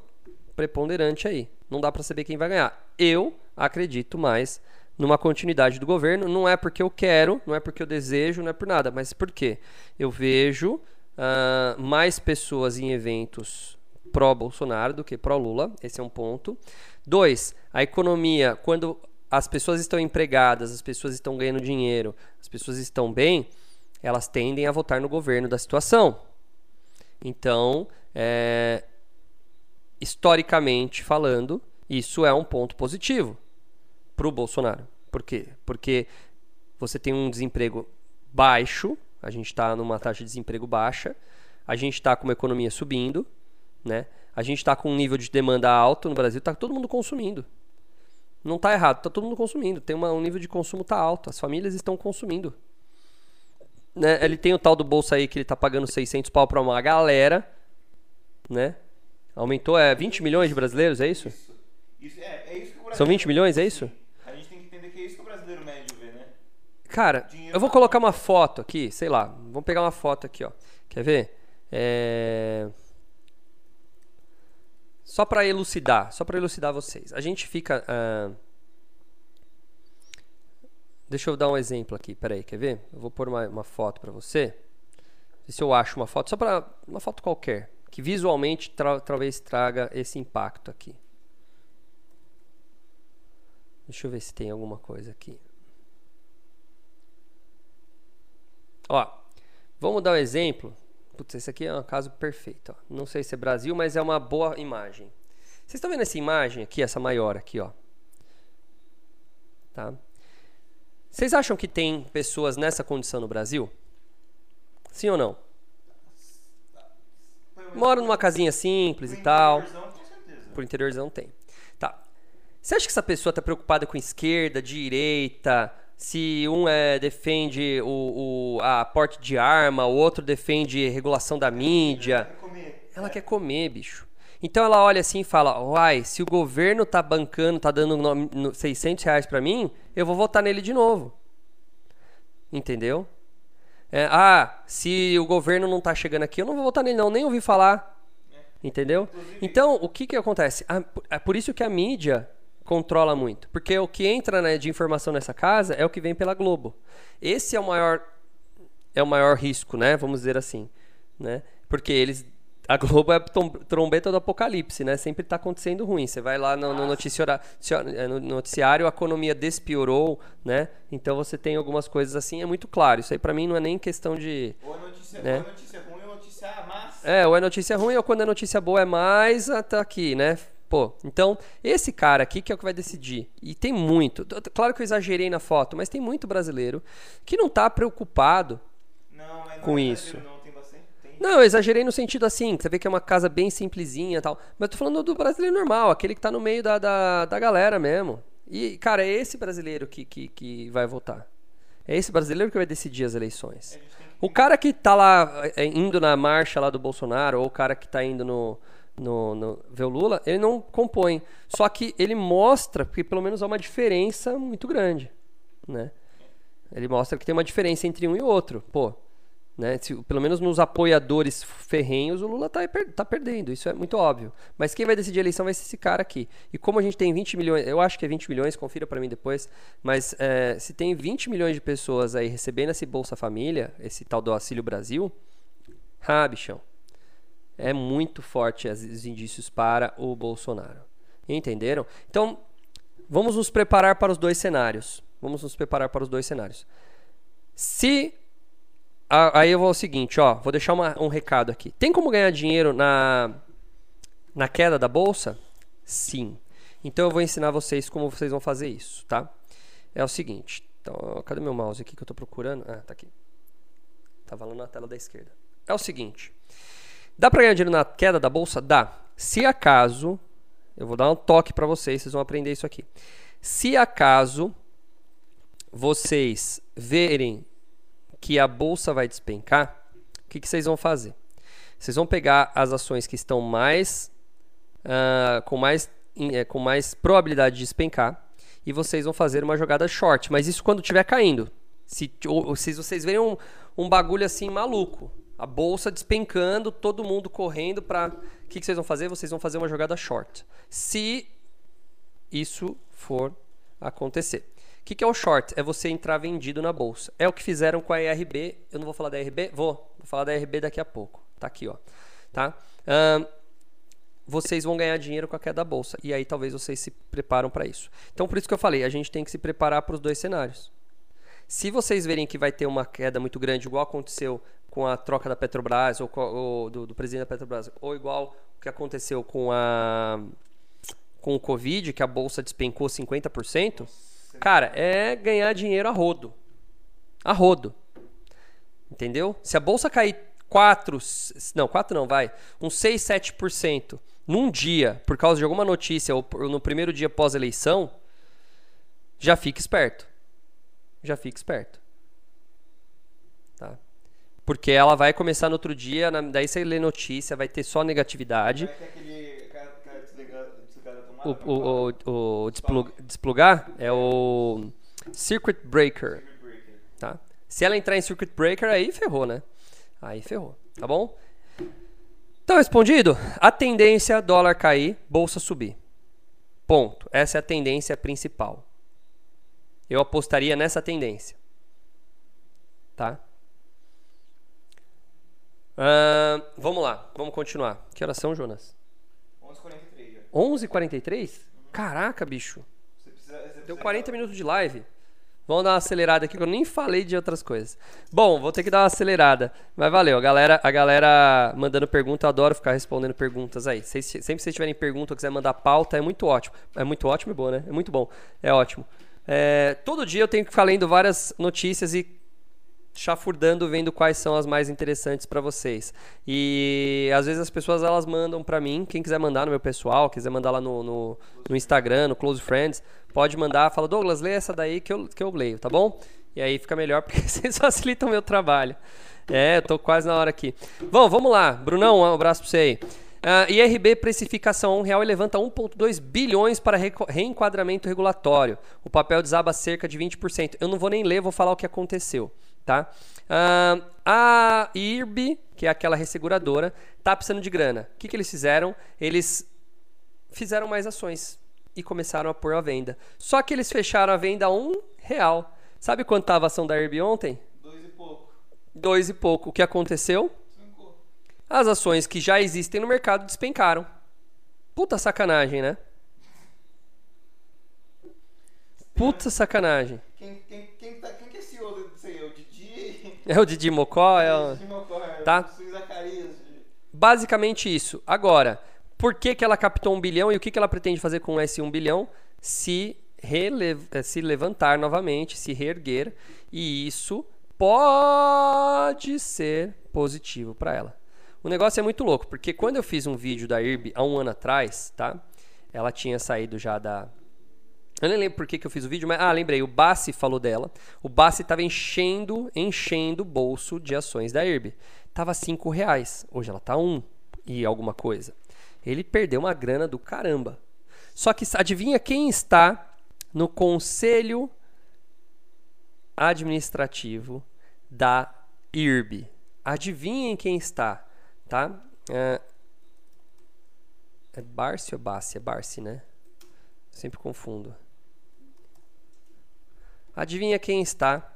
preponderante aí. Não dá para saber quem vai ganhar. Eu acredito mais numa continuidade do governo. Não é porque eu quero, não é porque eu desejo, não é por nada, mas porque eu vejo ah, mais pessoas em eventos pró-Bolsonaro do que pró-Lula. Esse é um ponto. Dois, a economia, quando as pessoas estão empregadas, as pessoas estão ganhando dinheiro, as pessoas estão bem, elas tendem a votar no governo da situação. Então, é, historicamente falando, isso é um ponto positivo para o Bolsonaro. Por quê? Porque você tem um desemprego baixo, a gente está numa taxa de desemprego baixa, a gente está com uma economia subindo, né? A gente está com um nível de demanda alto no Brasil, está todo mundo consumindo. Não está errado, está todo mundo consumindo. Tem uma, um nível de consumo tá alto, as famílias estão consumindo. Né? Ele tem o tal do bolsa aí que ele tá pagando 600 pau para uma galera, né? Aumentou, é 20 milhões de brasileiros, é isso? Isso, é, é isso. São 20 milhões, é isso? A gente tem que entender que é isso que o brasileiro médio vê, né? Cara, eu vou colocar uma foto aqui, sei lá, vamos pegar uma foto aqui, ó. Quer ver? É... Só para elucidar, só para elucidar vocês. A gente fica. ah, Deixa eu dar um exemplo aqui, peraí, quer ver? Eu vou pôr uma, uma foto para você. Vê se eu acho uma foto, só para uma foto qualquer, que visualmente tra talvez traga esse impacto aqui. Deixa eu ver se tem alguma coisa aqui. Ó, vamos dar um exemplo. Putz, esse aqui é um caso perfeito. Ó. Não sei se é Brasil, mas é uma boa imagem. Vocês estão vendo essa imagem aqui, essa maior aqui, ó? Tá? Vocês acham que tem pessoas nessa condição no Brasil? Sim ou não? Moram numa casinha simples e tal. Por interiorzão tem. Tá. Você acha que essa pessoa está preocupada com esquerda, direita? Se um é, defende o, o, a porte de arma, o outro defende regulação da mídia. Quer comer. Ela quer comer, bicho. Então ela olha assim e fala: Uai, se o governo tá bancando, tá dando no- no- 600 reais pra mim, eu vou votar nele de novo. Entendeu? É, ah, se o governo não tá chegando aqui, eu não vou votar nele, não, nem ouvi falar. Entendeu? Então, o que que acontece? Ah, É por isso que a mídia controla muito. Porque o que entra né, de informação nessa casa é o que vem pela Globo. Esse é o maior é o maior risco, né? Vamos dizer assim, né? Porque eles a Globo é a trombeta do apocalipse, né? Sempre está acontecendo ruim. Você vai lá no, no noticiário, no noticiário, a economia despiorou, né? Então você tem algumas coisas assim, é muito claro. Isso aí pra mim não é nem questão de Ou é notícia, Né? ou é notícia ruim ou notícia massa. é, ou é notícia ruim ou quando é notícia boa é mais, ah, tá aqui, né? Pô, então, esse cara aqui que é o que vai decidir. E tem muito. Claro que eu exagerei na foto, mas tem muito brasileiro que não tá preocupado. Não, mas não Com é isso. Não, tem bastante. Tem. Não, eu exagerei no sentido assim, que você vê que é uma casa bem simplesinha e tal. Mas eu tô falando do brasileiro normal, aquele que tá no meio da, da, da galera mesmo. E, cara, é esse brasileiro que, que, que vai votar. É esse brasileiro que vai decidir as eleições. O cara que tá lá é, indo na marcha lá do Bolsonaro, ou o cara que tá indo no, no, no ver o Lula, ele não compõe. Só que ele mostra que pelo menos há uma diferença muito grande, né? Ele mostra que tem uma diferença entre um e outro. Pô, né? Se- pelo menos nos apoiadores ferrenhos, o Lula tá, per- tá perdendo, isso é muito óbvio. Mas quem vai decidir a eleição vai ser esse cara aqui. E como a gente tem 20 milhões, eu acho que é 20 milhões, confira pra mim depois, mas é, se tem 20 milhões de pessoas aí recebendo esse Bolsa Família, esse tal do Auxílio Brasil, ah, bichão, é muito forte os indícios para o Bolsonaro. Entenderam? Então, vamos nos preparar para os dois cenários. Vamos nos preparar para os dois cenários. Se aí eu vou ao seguinte, ó, vou deixar uma- um recado aqui. Tem como ganhar dinheiro na na queda da bolsa? Sim. Então eu vou ensinar vocês como vocês vão fazer isso, tá? É o seguinte. Então, cadê meu mouse aqui que eu tô procurando? Ah, tá aqui. Tava lá na tela da esquerda. É o seguinte. Dá pra ganhar dinheiro na queda da bolsa? Dá. Se acaso, eu vou dar um toque pra vocês, vocês vão aprender isso aqui. Se acaso vocês verem que a bolsa vai despencar, o que, que vocês vão fazer? Vocês vão pegar as ações que estão mais ah, com mais eh, com mais probabilidade de despencar e vocês vão fazer uma jogada short, mas isso quando estiver caindo. Se, ou se vocês verem um, um bagulho assim maluco, a bolsa despencando, todo mundo correndo para, o que, que vocês vão fazer? Vocês vão fazer uma jogada short. Se isso for acontecer. O que, que é o short? É você entrar vendido na bolsa. É o que fizeram com a IRB. Eu não vou falar da IRB? Vou. Vou falar da IRB daqui a pouco. Tá aqui, ó. Tá? Ahn, vocês vão ganhar dinheiro com a queda da bolsa. E aí talvez vocês se preparam para isso. Então, por isso que eu falei, a gente tem que se preparar para os dois cenários. Se vocês verem que vai ter uma queda muito grande, igual aconteceu com a troca da Petrobras, ou, ou do, do presidente da Petrobras, ou igual o que aconteceu com a com o Covid, que a bolsa despencou 50%, cara, é ganhar dinheiro a rodo. A rodo. Entendeu? Se a bolsa cair 4, não, 4 não, vai, uns 6, 7% num dia, por causa de alguma notícia, ou no primeiro dia pós-eleição, já fique esperto. Já fique esperto. Porque ela vai começar no outro dia, na- daí você lê notícia, vai ter só negatividade. Como é que aquele cara, tomada? O, o, o, o desplu- desplugar é o circuit breaker. Circuit breaker. Tá? Se ela entrar em circuit breaker, aí ferrou, né? Aí ferrou, tá bom? Então, respondido? A tendência dólar cair, bolsa subir. Ponto. Essa é a tendência principal. Eu apostaria nessa tendência. Tá? Ah, vamos lá, vamos continuar. Que horas são, Jonas? 11h43 já. 11h43? Caraca, bicho. Você precisa, você Deu precisa- 40 minutos de live. Vamos dar uma acelerada aqui, que eu nem falei de outras coisas. Bom, vou ter que dar uma acelerada. Mas valeu, a galera, a galera mandando pergunta, eu adoro ficar respondendo perguntas aí. Vocês- sempre que vocês tiverem pergunta ou quiser mandar pauta, é muito ótimo. É muito ótimo e bom, né? É muito bom. É ótimo. É, todo dia eu tenho que ficar lendo várias notícias e chafurdando, vendo quais são as mais interessantes pra vocês. E às vezes as pessoas elas mandam pra mim, quem quiser mandar no meu pessoal, quiser mandar lá no, no, no Instagram, no Close Friends, pode mandar, fala, Douglas, lê essa daí que eu, que eu leio, tá bom? E aí fica melhor porque <laughs> vocês facilitam o meu trabalho. É, eu tô quase na hora aqui. Bom, vamos lá. Brunão, um abraço pra você aí. Ah, IRB precificação um real e levanta 1,2 bilhões para reco- reenquadramento regulatório. O papel desaba cerca de 20%. Eu não vou nem ler, vou falar o que aconteceu. Tá? Ah, a IRB, que é aquela resseguradora, tá precisando de grana. O que, que eles fizeram? Eles fizeram mais ações e começaram a pôr à venda. Só que eles fecharam a venda a um real. Sabe quanto estava a ação da IRB ontem? Dois e pouco. Dois e pouco. O que aconteceu? Cinco. As ações que já existem no mercado despencaram. Puta sacanagem, né? <laughs> Puta sacanagem. Quem, quem, quem, tá, quem que é CEO disso aí? É o Didi? É o Didi Mocó? É o... Didi Mocó, é Tá. Basicamente isso. Agora, por que, que ela captou um bilhão e o que, que ela pretende fazer com esse um bilhão? Se, eh, se levantar novamente, se reerguer. E isso pode ser positivo para ela. O negócio é muito louco, porque quando eu fiz um vídeo da IRB há um ano atrás, tá? Ela tinha saído já da, eu nem lembro por que, que eu fiz o vídeo, mas. Ah, lembrei. O Bassi falou dela. O Bassi estava enchendo, enchendo o bolso de ações da IRB. Tava 5 reais. Hoje ela tá 1 um e alguma coisa. Ele perdeu uma grana do caramba. Só que adivinha quem está no conselho administrativo da IRB? Adivinhem quem está, tá? É, é ou Bassi? É Barsi, né? Sempre confundo. Adivinha quem está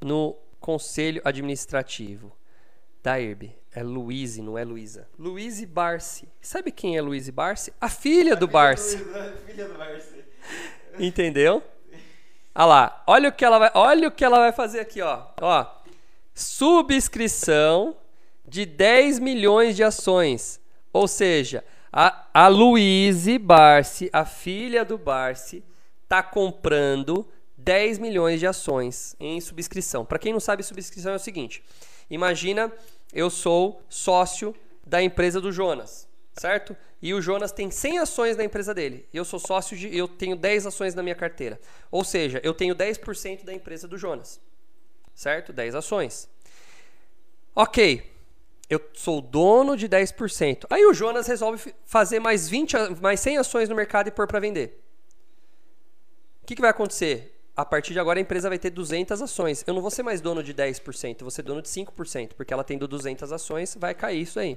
no conselho administrativo da IRB? É Luíse, não é Luísa. Luíse Barsi. Sabe quem é Luíse Barsi? A filha do Barsi. Filha do Barsi. Entendeu? Olha lá, olha o que ela vai, olha o que ela vai fazer aqui, ó. Ó. Subscrição de 10 milhões de ações. Ou seja, a, a Luíse Barsi, a filha do Barsi, tá comprando 10 milhões de ações em subscrição. Para quem não sabe, subscrição é o seguinte: imagina eu sou sócio da empresa do Jonas, certo? E o Jonas tem 100 ações na empresa dele. Eu sou sócio de. Eu tenho 10 ações na minha carteira. Ou seja, eu tenho 10% da empresa do Jonas. Certo? 10 ações. Ok. Eu sou dono de 10%. Aí o Jonas resolve fazer mais 20, a- mais 100 ações no mercado e pôr para vender. O que, que vai acontecer? A partir de agora a empresa vai ter 200 ações. Eu não vou ser mais dono de 10%, eu vou ser dono de 5%, porque ela tendo 200 ações, vai cair isso aí.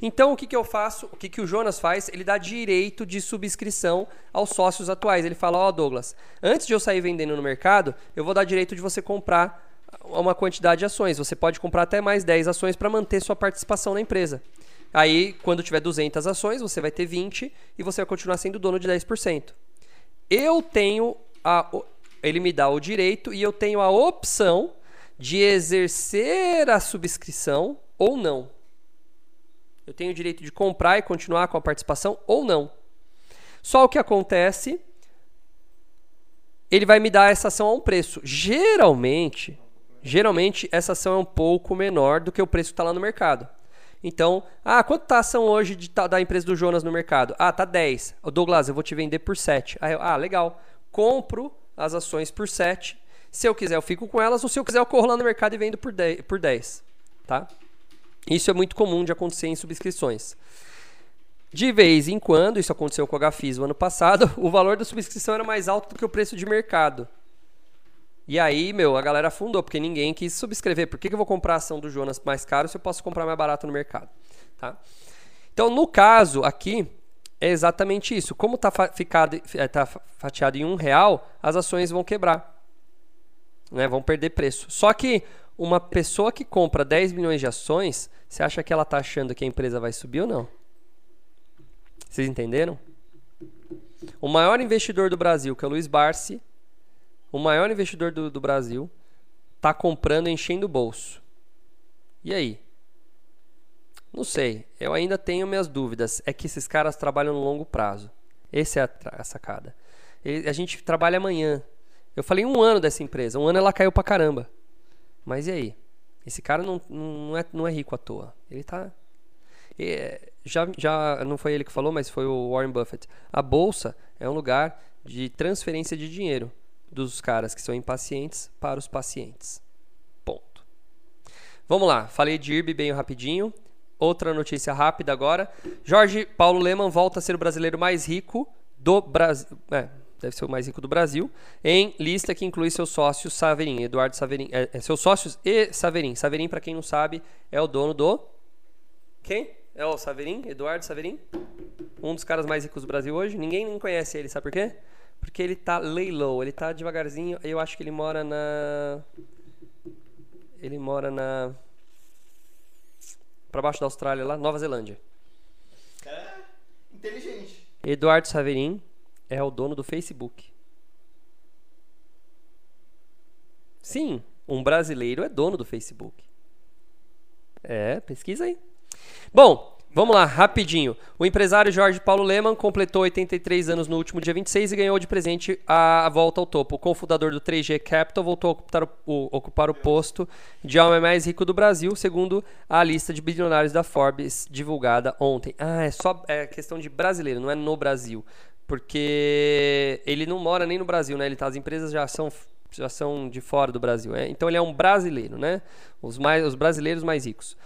Então o que, que eu faço? O que, que o Jonas faz? Ele dá direito de subscrição aos sócios atuais. Ele fala: Ó, Douglas, antes de eu sair vendendo no mercado, eu vou dar direito de você comprar uma quantidade de ações. Você pode comprar até mais 10 ações para manter sua participação na empresa. Aí, quando tiver 200 ações, você vai ter 20 e você vai continuar sendo dono de 10%. Eu tenho a. Ele me dá o direito e eu tenho a opção de exercer a subscrição ou não. Eu tenho o direito de comprar e continuar com a participação ou não. Só o que acontece, ele vai me dar essa ação a um preço. Geralmente, geralmente essa ação é um pouco menor do que o preço que está lá no mercado. Então, ah, quanto tá a ação hoje de, ta- da empresa do Jonas no mercado? Ah, tá 10. Ô, Douglas, eu vou te vender por 7. Aí eu, ah, legal. Compro as ações por 7. Se eu quiser, eu fico com elas. Ou se eu quiser, eu corro lá no mercado e vendo por 10. Por 10 tá? Isso é muito comum de acontecer em subscrições. De vez em quando, isso aconteceu com a HFIS o ano passado, <laughs> o valor da subscrição era mais alto do que o preço de mercado. E aí, meu, a galera afundou, porque ninguém quis subscrever. Por que, que eu vou comprar a ação do Jonas mais caro se eu posso comprar mais barato no mercado? Tá? Então, no caso aqui, é exatamente isso. Como está tá fatiado em um real, as ações vão quebrar. Né? Vão perder preço. Só que uma pessoa que compra 10 milhões de ações, você acha que ela tá achando que a empresa vai subir ou não? Vocês entenderam? O maior investidor do Brasil, que é o Luiz Barsi, o maior investidor do, do Brasil, tá comprando enchendo o bolso. E aí? Não sei. Eu ainda tenho minhas dúvidas. É que esses caras trabalham no longo prazo. Essa é a, a sacada. A gente trabalha amanhã. Eu falei um ano dessa empresa. Um ano ela caiu pra caramba. Mas e aí? Esse cara não, não, é, não é rico à toa. Ele tá. É, já, já não foi ele que falou, mas foi o Warren Buffett. A bolsa é um lugar de transferência de dinheiro dos caras que são impacientes para os pacientes. Ponto. Vamos lá, falei de IRB bem rapidinho. Outra notícia rápida agora. Jorge Paulo Leman volta a ser o brasileiro mais rico do Brasil. É, deve ser o mais rico do Brasil. Em lista que inclui seus sócios Saverin, Eduardo Saverin. É, é, seus sócios e Saverin. Saverin, para quem não sabe, é o dono do. Quem? É o Saverin? Eduardo Saverin? Um dos caras mais ricos do Brasil hoje. Ninguém nem conhece ele, sabe por quê? Porque ele tá lay ele tá devagarzinho. Eu acho que ele mora na. Ele mora na. Pra baixo da Austrália, lá, Nova Zelândia. Cara, inteligente. Eduardo Saverin é o dono do Facebook. Sim, um brasileiro é dono do Facebook. É, pesquisa aí. Bom, vamos lá, rapidinho. O empresário Jorge Paulo Leman completou 83 anos no último dia 26 e ganhou de presente a volta ao topo. O cofundador do 3G Capital voltou a ocupar o, o- ocupar o posto de homem mais rico do Brasil, segundo a lista de bilionários da Forbes divulgada ontem. Ah, é só é questão de brasileiro, não é no Brasil. Porque ele não mora nem no Brasil, né? Ele tá, as empresas já são já são de fora do Brasil. é? Então ele é um brasileiro, né? Os, mais, os brasileiros mais ricos.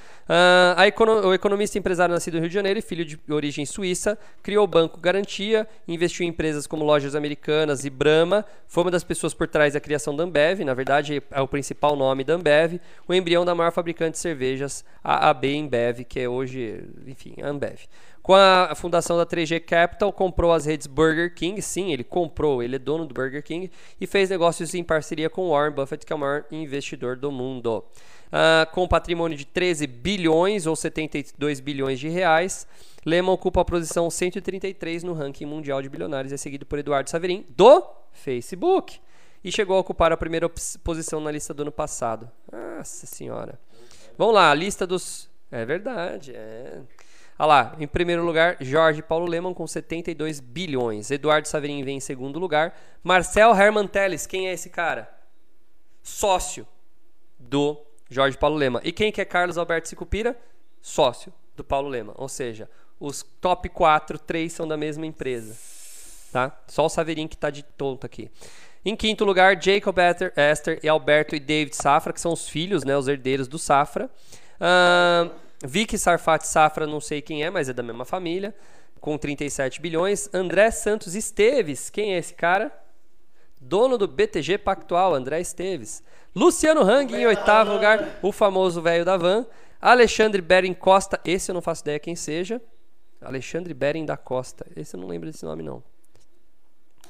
A econo- o economista e empresário nascido no Rio de Janeiro e filho de origem suíça, criou o Banco Garantia, investiu em empresas como Lojas Americanas e Brahma, foi uma das pessoas por trás da criação da Ambev, na verdade é o principal nome da Ambev, o embrião da maior fabricante de cervejas, a AB Embev, que é hoje, enfim, a Ambev. Com a fundação da 3G Capital, comprou as redes Burger King. Sim, ele comprou, ele é dono do Burger King e fez negócios em parceria com Warren Buffett, que é o maior investidor do mundo. Ah, com patrimônio de 13 bilhões ou 72 bilhões de reais, Lehman ocupa a posição 133 no ranking mundial de bilionários é seguido por Eduardo Saverin, do Facebook. E chegou a ocupar a primeira posição na lista do ano passado. Nossa senhora. Vamos lá, a lista dos. É verdade, é. Olha lá, em primeiro lugar, Jorge Paulo Leman com 72 bilhões. Eduardo Saverin vem em segundo lugar. Marcel Herman Telles, quem é esse cara? Sócio do Jorge Paulo Leman. E quem que é Carlos Alberto Sicupira? Sócio do Paulo Leman. Ou seja, os top 4, 3 são da mesma empresa. Tá? Só o Saverin que tá de tonto aqui. Em quinto lugar, Jacob Esther, e Alberto e David Safra, que são os filhos, né, os herdeiros do Safra. Ahn, Vicky Sarfati Safra, não sei quem é, mas é da mesma família, com 37 bilhões. André Santos Esteves, quem é esse cara? Dono do BTG Pactual, André Esteves. Luciano Hang, em oitavo lugar, o famoso velho da van. Alexandre Bering Costa, esse eu não faço ideia quem seja. Alexandre Bering da Costa, esse eu não lembro desse nome não.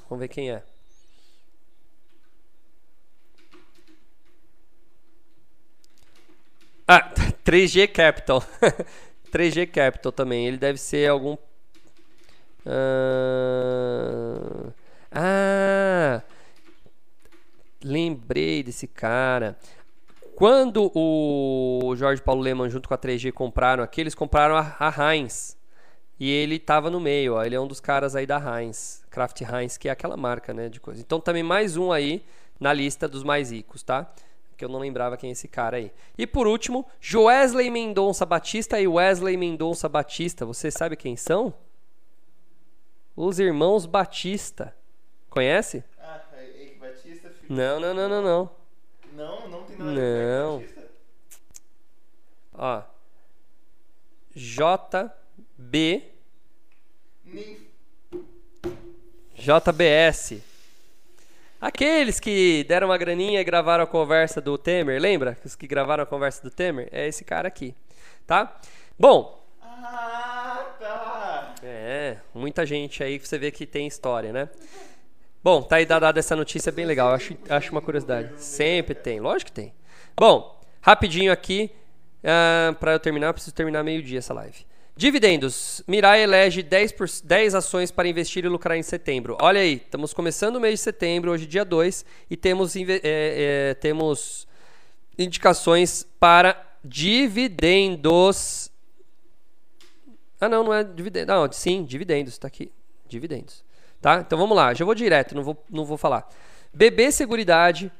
Vamos ver quem é. Ah, <laughs> 3G Capital. <laughs> 3G Capital também. Ele deve ser algum. Ah, ah, lembrei desse cara. Quando o Jorge Paulo Leman junto com a 3G compraram aqui, eles compraram a, a Heinz. E ele tava no meio, ó. Ele é um dos caras aí da Heinz, Kraft Heinz, que é aquela marca, né, de coisa. Então também mais um aí na lista dos mais ricos, tá? Eu não lembrava quem é esse cara aí. E por último, Joesley Mendonça Batista e Wesley Mendonça Batista. Você sabe quem são? Os irmãos Batista. Conhece? Ah, Eike Batista, filho. Não, não, não, não, não. Não, não tem nada a Não. ver com Batista. Ó. JB Nem JBS. Aqueles que deram uma graninha e gravaram a conversa do Temer, lembra? Os que gravaram a conversa do Temer? É esse cara aqui, tá? Bom, Ah, tá. é, muita gente aí que você vê que tem história, né? Bom, tá aí dada essa notícia bem legal, acho, acho uma curiosidade. Sempre tem, lógico que tem. Bom, Rapidinho aqui, para eu terminar, preciso terminar meio-dia essa live. Dividendos. Mirai elege 10, por, 10 ações para investir e lucrar em setembro. Olha aí, estamos começando o mês de setembro, hoje dia 2, e temos, é, é, temos indicações para dividendos. Ah, não, não é dividendo. Não, sim, dividendos, está aqui. Dividendos. Tá? Então vamos lá, já vou direto, não vou, não vou falar. BB Seguridade,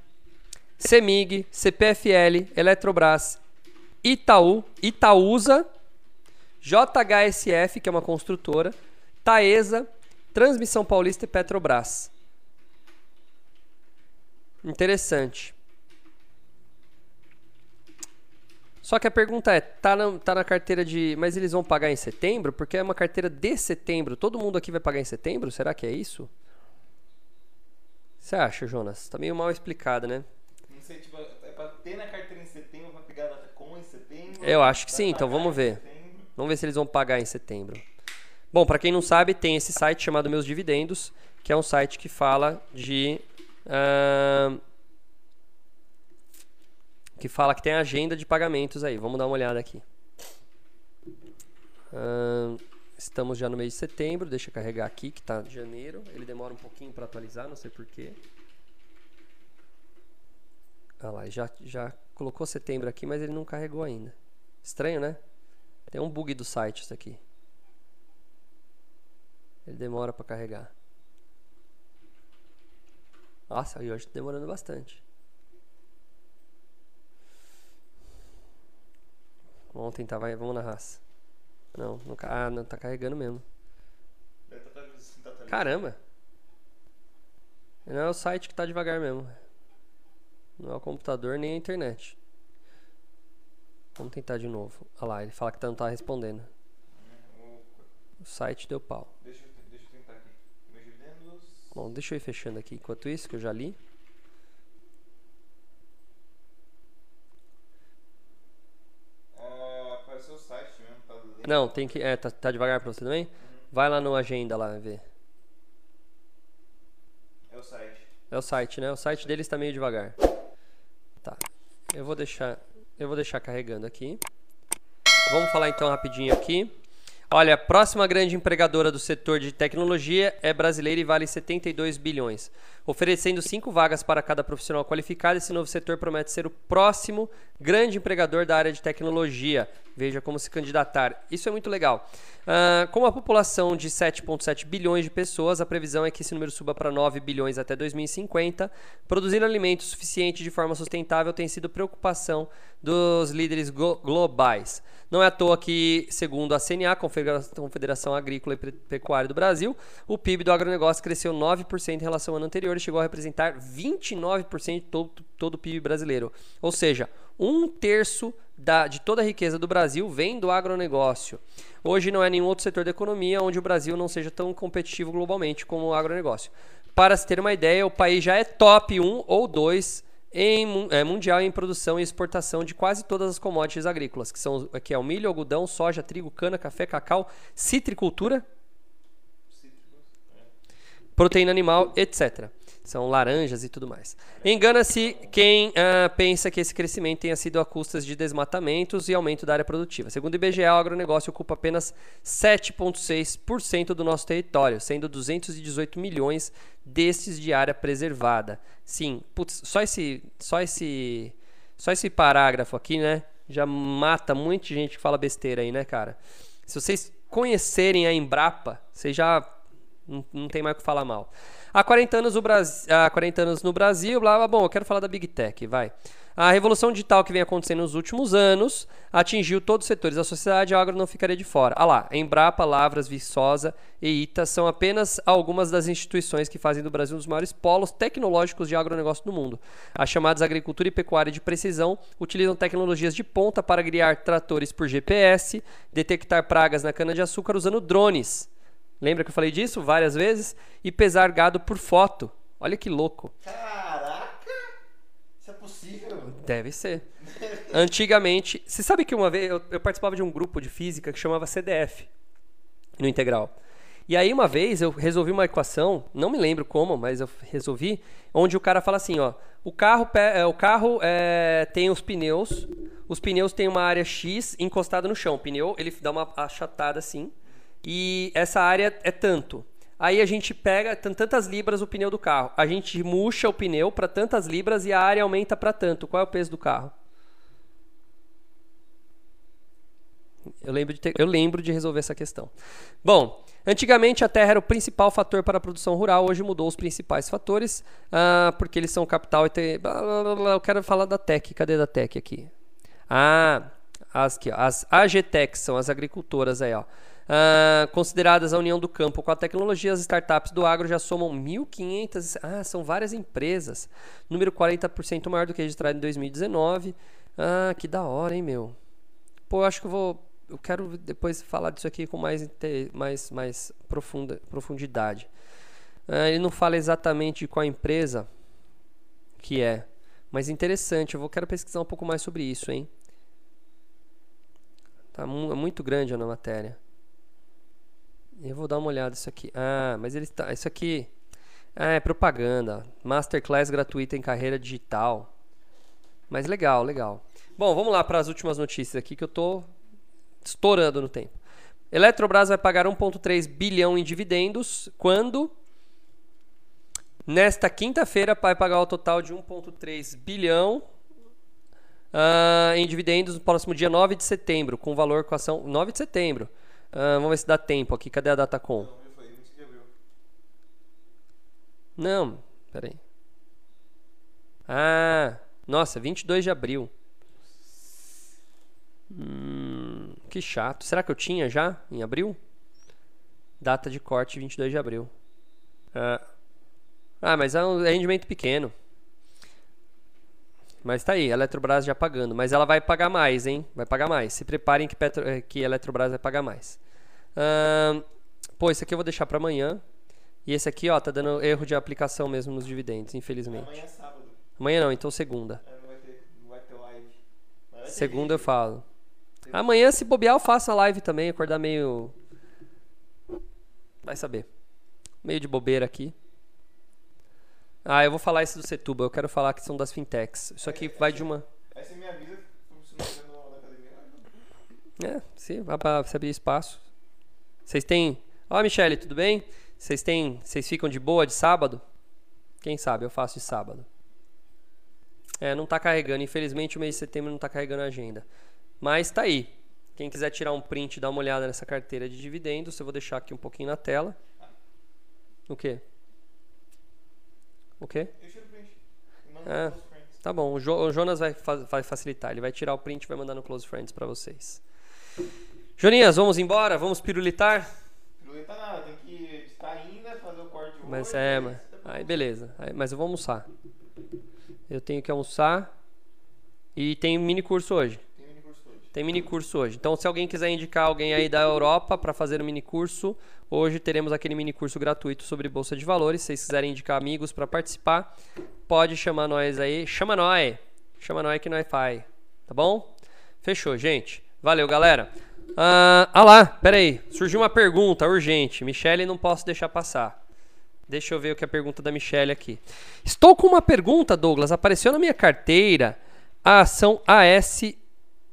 CEMIG, CPFL, Eletrobras, Itaú, Itaúsa, JHSF, que é uma construtora, Taesa, Transmissão Paulista e Petrobras. Interessante. Só que a pergunta é, tá na, tá na carteira de... Mas eles vão pagar em setembro? Porque é uma carteira de setembro. Todo mundo aqui vai pagar em setembro? Será que é isso? Você acha, Jonas? Tá meio mal explicado, né? Não sei, tipo, é pra ter na carteira em setembro, pra pegar com em setembro. Eu acho que sim, então vamos ver. Vamos ver se eles vão pagar em setembro. Bom, para quem não sabe, tem esse site chamado Meus Dividendos, que é um site que fala de. ahn, que fala que tem agenda de pagamentos aí. Vamos dar uma olhada aqui. Ahn, estamos já no mês de setembro. Deixa eu carregar aqui, que está janeiro. Ele demora um pouquinho para atualizar, não sei porquê. Ah lá, já, já colocou setembro aqui, mas ele não carregou ainda. Estranho, né? Tem um bug do site isso aqui. Ele demora para carregar. Nossa, e hoje tá demorando bastante. Vamos tentar, vai, vamos na raça. Não, não, ah, não tá carregando mesmo. Deve tá tá. Caramba! Não é o site que tá devagar mesmo. Não é o computador nem a internet. Vamos tentar de novo. Olha lá, ele fala que não tá respondendo. O site deu pau. Deixa, eu- deixa eu tentar aqui. Meus dividendos. Bom, deixa eu ir fechando aqui enquanto isso, que eu já li. Ah, apareceu o site mesmo, tá lento. Não, tem que. É, tá, tá devagar pra você também? Vai lá no agenda lá ver. É o site. É o site, né? O site deles tá meio devagar. Tá. Eu vou deixar. Eu vou deixar carregando aqui. Vamos falar então rapidinho aqui. Olha, a próxima grande empregadora do setor de tecnologia é brasileira e vale 72 bilhões. Oferecendo cinco vagas para cada profissional qualificado, esse novo setor promete ser o próximo grande empregador da área de tecnologia. Veja como se candidatar. Isso é muito legal. Ah, com uma população de 7,7 bilhões de pessoas, a previsão é que esse número suba para 9 bilhões até 2050. Produzir alimentos suficiente de forma sustentável tem sido preocupação dos líderes glo- globais. Não é à toa que, segundo a CNA, Confedera- Confederação Agrícola e Pe- Pecuária do Brasil, o PIB do agronegócio cresceu 9% em relação ao ano anterior e chegou a representar 29% de todo, todo o PIB brasileiro. Ou seja, um terço da- de toda a riqueza do Brasil vem do agronegócio. Hoje não é nenhum outro setor da economia onde o Brasil não seja tão competitivo globalmente como o agronegócio. Para se ter uma ideia, o país já é top 1 ou 2 em, é, mundial em produção e exportação de quase todas as commodities agrícolas, que são que é o milho, algodão, soja, trigo, cana, café, cacau, citricultura, proteína animal, etc. São laranjas e tudo mais. Engana-se quem ah, pensa que esse crescimento tenha sido a custas de desmatamentos e aumento da área produtiva. Segundo o IBGE, o agronegócio ocupa apenas 7,6% do nosso território, sendo 218 milhões destes de área preservada. Sim, putz, só esse, só esse, só esse parágrafo aqui, né, já mata muita gente que fala besteira aí, né, cara? Se vocês conhecerem a Embrapa, vocês já não, não tem mais o que falar mal. Há 40 anos, o Brasil, há 40 anos no Brasil, blá, blá, bom, eu quero falar da Big Tech, vai. A revolução digital que vem acontecendo nos últimos anos atingiu todos os setores da sociedade o agro não ficaria de fora. Ah lá, Embrapa, Lavras, Viçosa e ITA são apenas algumas das instituições que fazem do Brasil um dos maiores polos tecnológicos de agronegócio do mundo. As chamadas agricultura e pecuária de precisão utilizam tecnologias de ponta para guiar tratores por GPS, detectar pragas na cana-de-açúcar usando drones. Lembra que eu falei disso várias vezes? E pesar gado por foto. Olha que louco. Caraca! Isso é possível? Deve ser. Antigamente, você sabe que uma vez eu, eu participava de um grupo de física que chamava CDF no integral. E aí uma vez eu resolvi uma equação, não me lembro como, mas eu resolvi, onde o cara fala assim, ó, o carro, é, o carro é, tem os pneus, os pneus têm uma área X encostada no chão. O pneu ele dá uma achatada assim, e essa área é tanto. Aí a gente pega tan- tantas libras o pneu do carro. A gente murcha o pneu para tantas libras e a área aumenta para tanto. Qual é o peso do carro? Eu lembro, de ter- eu lembro de resolver essa questão. Bom, antigamente a terra era o principal fator para a produção rural, hoje mudou os principais fatores, ah, porque eles são capital e tem. Eu quero falar da TEC, cadê da TEC aqui? Ah, as, ó, as AGTECs são as agricultoras aí, ó. Ah, consideradas a união do campo com a tecnologia, as startups do agro já somam 1.500. Ah, são várias empresas. Número 40% maior do que registrado em 2019. Ah, que da hora, hein, meu? Pô, eu acho que eu vou. Eu quero depois falar disso aqui com mais, mais, mais profunda, profundidade. Ah, ele não fala exatamente qual empresa que é, mas interessante. Eu vou, quero pesquisar um pouco mais sobre isso, hein? Tá mu- é muito grande na matéria. Eu vou dar uma olhada isso aqui. Ah, mas ele está. Isso aqui. Ah, é propaganda. Masterclass gratuita em carreira digital. Mas legal, legal. Bom, vamos lá para as últimas notícias aqui que eu tô estourando no tempo. Eletrobras vai pagar 1,3 bilhão em dividendos quando nesta quinta-feira vai pagar o total de 1,3 bilhão ah, em dividendos no próximo dia 9 de setembro, com valor com ação 9 de setembro. Ah, vamos ver se dá tempo aqui. Cadê a Datacom? Não, foi 20 de abril. Não, peraí. Ah, nossa, 22 de abril. Hum, que chato. Será que eu tinha já em abril? Data de corte 22 de abril. Ah, ah mas é um rendimento pequeno. Mas tá aí, a Eletrobras já pagando. Mas ela vai pagar mais, hein? Vai pagar mais. Se preparem que, Petro, eh, que a Eletrobras vai pagar mais. Ahn, pô, esse aqui eu vou deixar pra amanhã. E esse aqui, ó, tá dando erro de aplicação mesmo nos dividendos, infelizmente. Amanhã é sábado. Amanhã não, então segunda. É, não vai ter, não vai ter live. Vai ter Segunda eu falo. Amanhã, se bobear, eu faço a live também, acordar meio. Vai saber. Meio de bobeira aqui. Ah, eu vou falar esse do Setuba, eu quero falar que são das fintechs. Isso aqui vai de uma. Você me avisa se não na academia. ajudo. É, sim, vai pra saber espaço. Vocês têm. Ó, Michele, tudo bem? Vocês têm. Vocês ficam de boa de sábado? Quem sabe eu faço de sábado. É, não tá carregando. Infelizmente o mês de setembro não tá carregando a agenda. Mas tá aí. Quem quiser tirar um print e dar uma olhada nessa carteira de dividendos, eu vou deixar aqui um pouquinho na tela. O quê? O quê? Eu tiro o print. Ah. Tá bom, o, Jo- o Jonas vai, fa- vai facilitar. Ele vai tirar o print e vai mandar no Close Friends pra vocês. Joninhas, vamos embora? Vamos pirulitar? Pirulita nada, tem que editar ainda, fazer o corte de Mas hoje, é, mas. depois- Aí beleza. Aí- mas eu vou almoçar. Eu tenho que almoçar. E tem mini curso hoje. Tem mini curso hoje. Tem mini curso hoje. Então, se alguém quiser indicar alguém aí da Europa para fazer o mini curso, hoje teremos aquele mini curso gratuito sobre bolsa de valores. Se vocês quiserem indicar amigos para participar, pode chamar nós aí. Chama nós. Chama nós que nós faz. Tá bom? Fechou, gente. Valeu, galera. Ah, ah lá, peraí. Surgiu uma pergunta urgente. Michele, não posso deixar passar. Deixa eu ver o que é a pergunta da Michelle aqui. Estou com uma pergunta, Douglas. Apareceu na minha carteira a ação AS,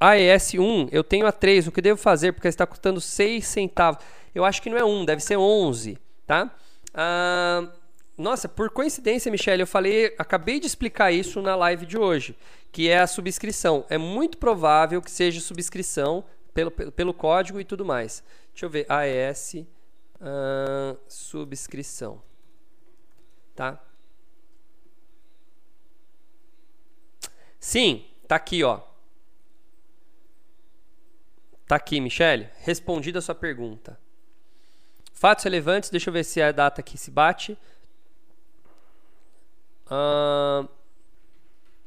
AES1. Eu tenho a 3. O que devo fazer? Porque está custando 6 centavos. Eu acho que não é 1, deve ser 11, tá? Ah, nossa, por coincidência, Michelle, eu falei, acabei de explicar isso na live de hoje, que é a subscrição. É muito provável que seja subscrição pelo, pelo, pelo código e tudo mais. Deixa eu ver. AES ah, subscrição. Tá? Sim, tá aqui, ó. Tá aqui, Michele. Respondida a sua pergunta. Fatos relevantes, deixa eu ver se a data aqui se bate.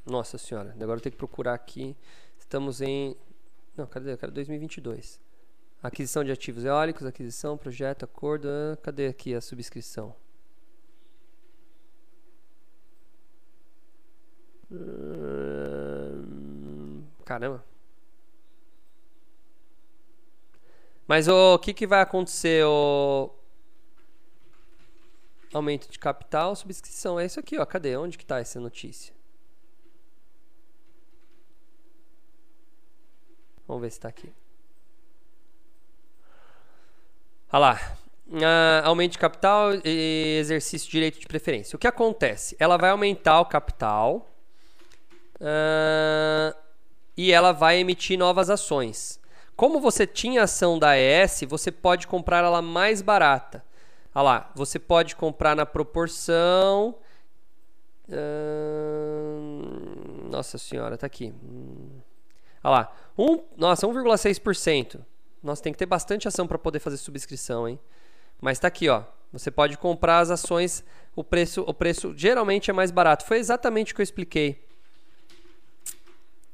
Nossa senhora, agora eu tenho que procurar aqui. Estamos em. Não, cadê? Cadê 2022? Aquisição de ativos eólicos, aquisição, projeto, acordo. Cadê aqui a subscrição? Caramba. Mas o que, que vai acontecer? O... Aumento de capital, subscrição. É isso aqui, ó. Cadê? Onde que tá essa notícia? Vamos ver se tá aqui. Olha lá. Ah, aumento de capital e exercício de direito de preferência. O que acontece? Ela vai aumentar o capital ah, e ela vai emitir novas ações. Como você tinha ação da ES, você pode comprar ela mais barata. Olha lá, você pode comprar na proporção. nossa senhora, tá aqui. Olha lá. Um, nossa, 1,6%. Nossa, tem que ter bastante ação para poder fazer subscrição, hein? Mas tá aqui, ó. Você pode comprar as ações, o preço, o preço geralmente é mais barato. Foi exatamente o que eu expliquei.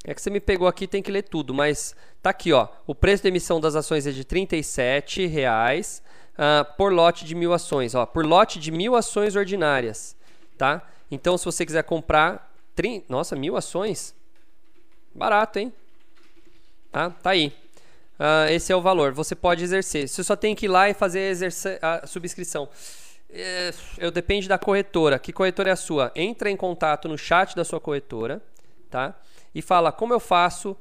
É que você me pegou aqui, tem que ler tudo, mas tá aqui, ó. O preço de emissão das ações é de R$ reais uh, por lote de mil ações, ó. Por lote de mil ações ordinárias, tá? Então, se você quiser comprar, trin... nossa, mil ações, barato, hein? Tá, tá aí. Uh, esse é o valor. Você pode exercer. Você só tem que ir lá e fazer exercer a subscrição. É, eu depende da corretora. Que corretora é a sua? Entra em contato no chat da sua corretora, tá? E fala como eu faço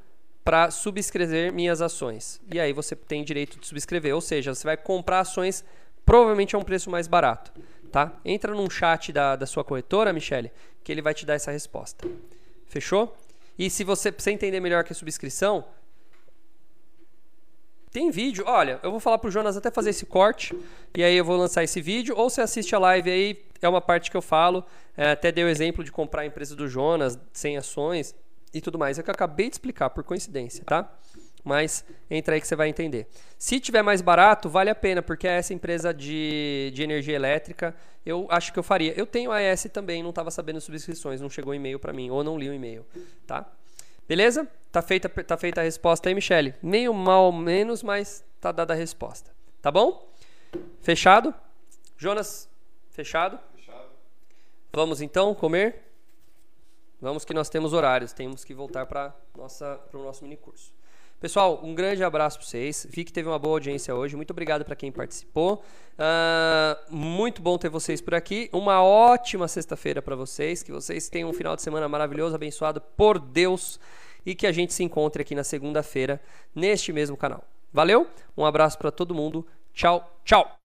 para subscrever minhas ações. E aí você tem direito de subscrever, ou seja, você vai comprar ações provavelmente a um preço mais barato, tá? Entra num chat da, da sua corretora, Michele, que ele vai te dar essa resposta. Fechou? E se você precisa entender melhor que a subscrição, tem vídeo, olha, eu vou falar pro Jonas até fazer esse corte e aí eu vou lançar esse vídeo. Ou você assiste a live aí, é uma parte que eu falo. É, até dei o exemplo de comprar a empresa do Jonas sem ações e tudo mais. É que eu acabei de explicar por coincidência, tá? Mas entra aí que você vai entender. Se tiver mais barato, vale a pena, porque é essa empresa de, de energia elétrica, eu acho que eu faria. Eu tenho a AES também, não estava sabendo subscrições, não chegou e-mail para mim, ou não li o e-mail, tá? Beleza? Tá feita, tá feita a resposta aí, Michele. Meio mal menos, mas tá dada a resposta. Tá bom? Fechado? Jonas, fechado? Fechado. Vamos então comer? Vamos que nós temos horários, temos que voltar para o nosso mini curso. Pessoal, um grande abraço para vocês. Vi que teve uma boa audiência hoje. Muito obrigado para quem participou. Uh, muito bom ter vocês por aqui. Uma ótima sexta-feira para vocês. Que vocês tenham um final de semana maravilhoso, abençoado por Deus. E que a gente se encontre aqui na segunda-feira neste mesmo canal. Valeu? Um abraço para todo mundo. Tchau, tchau.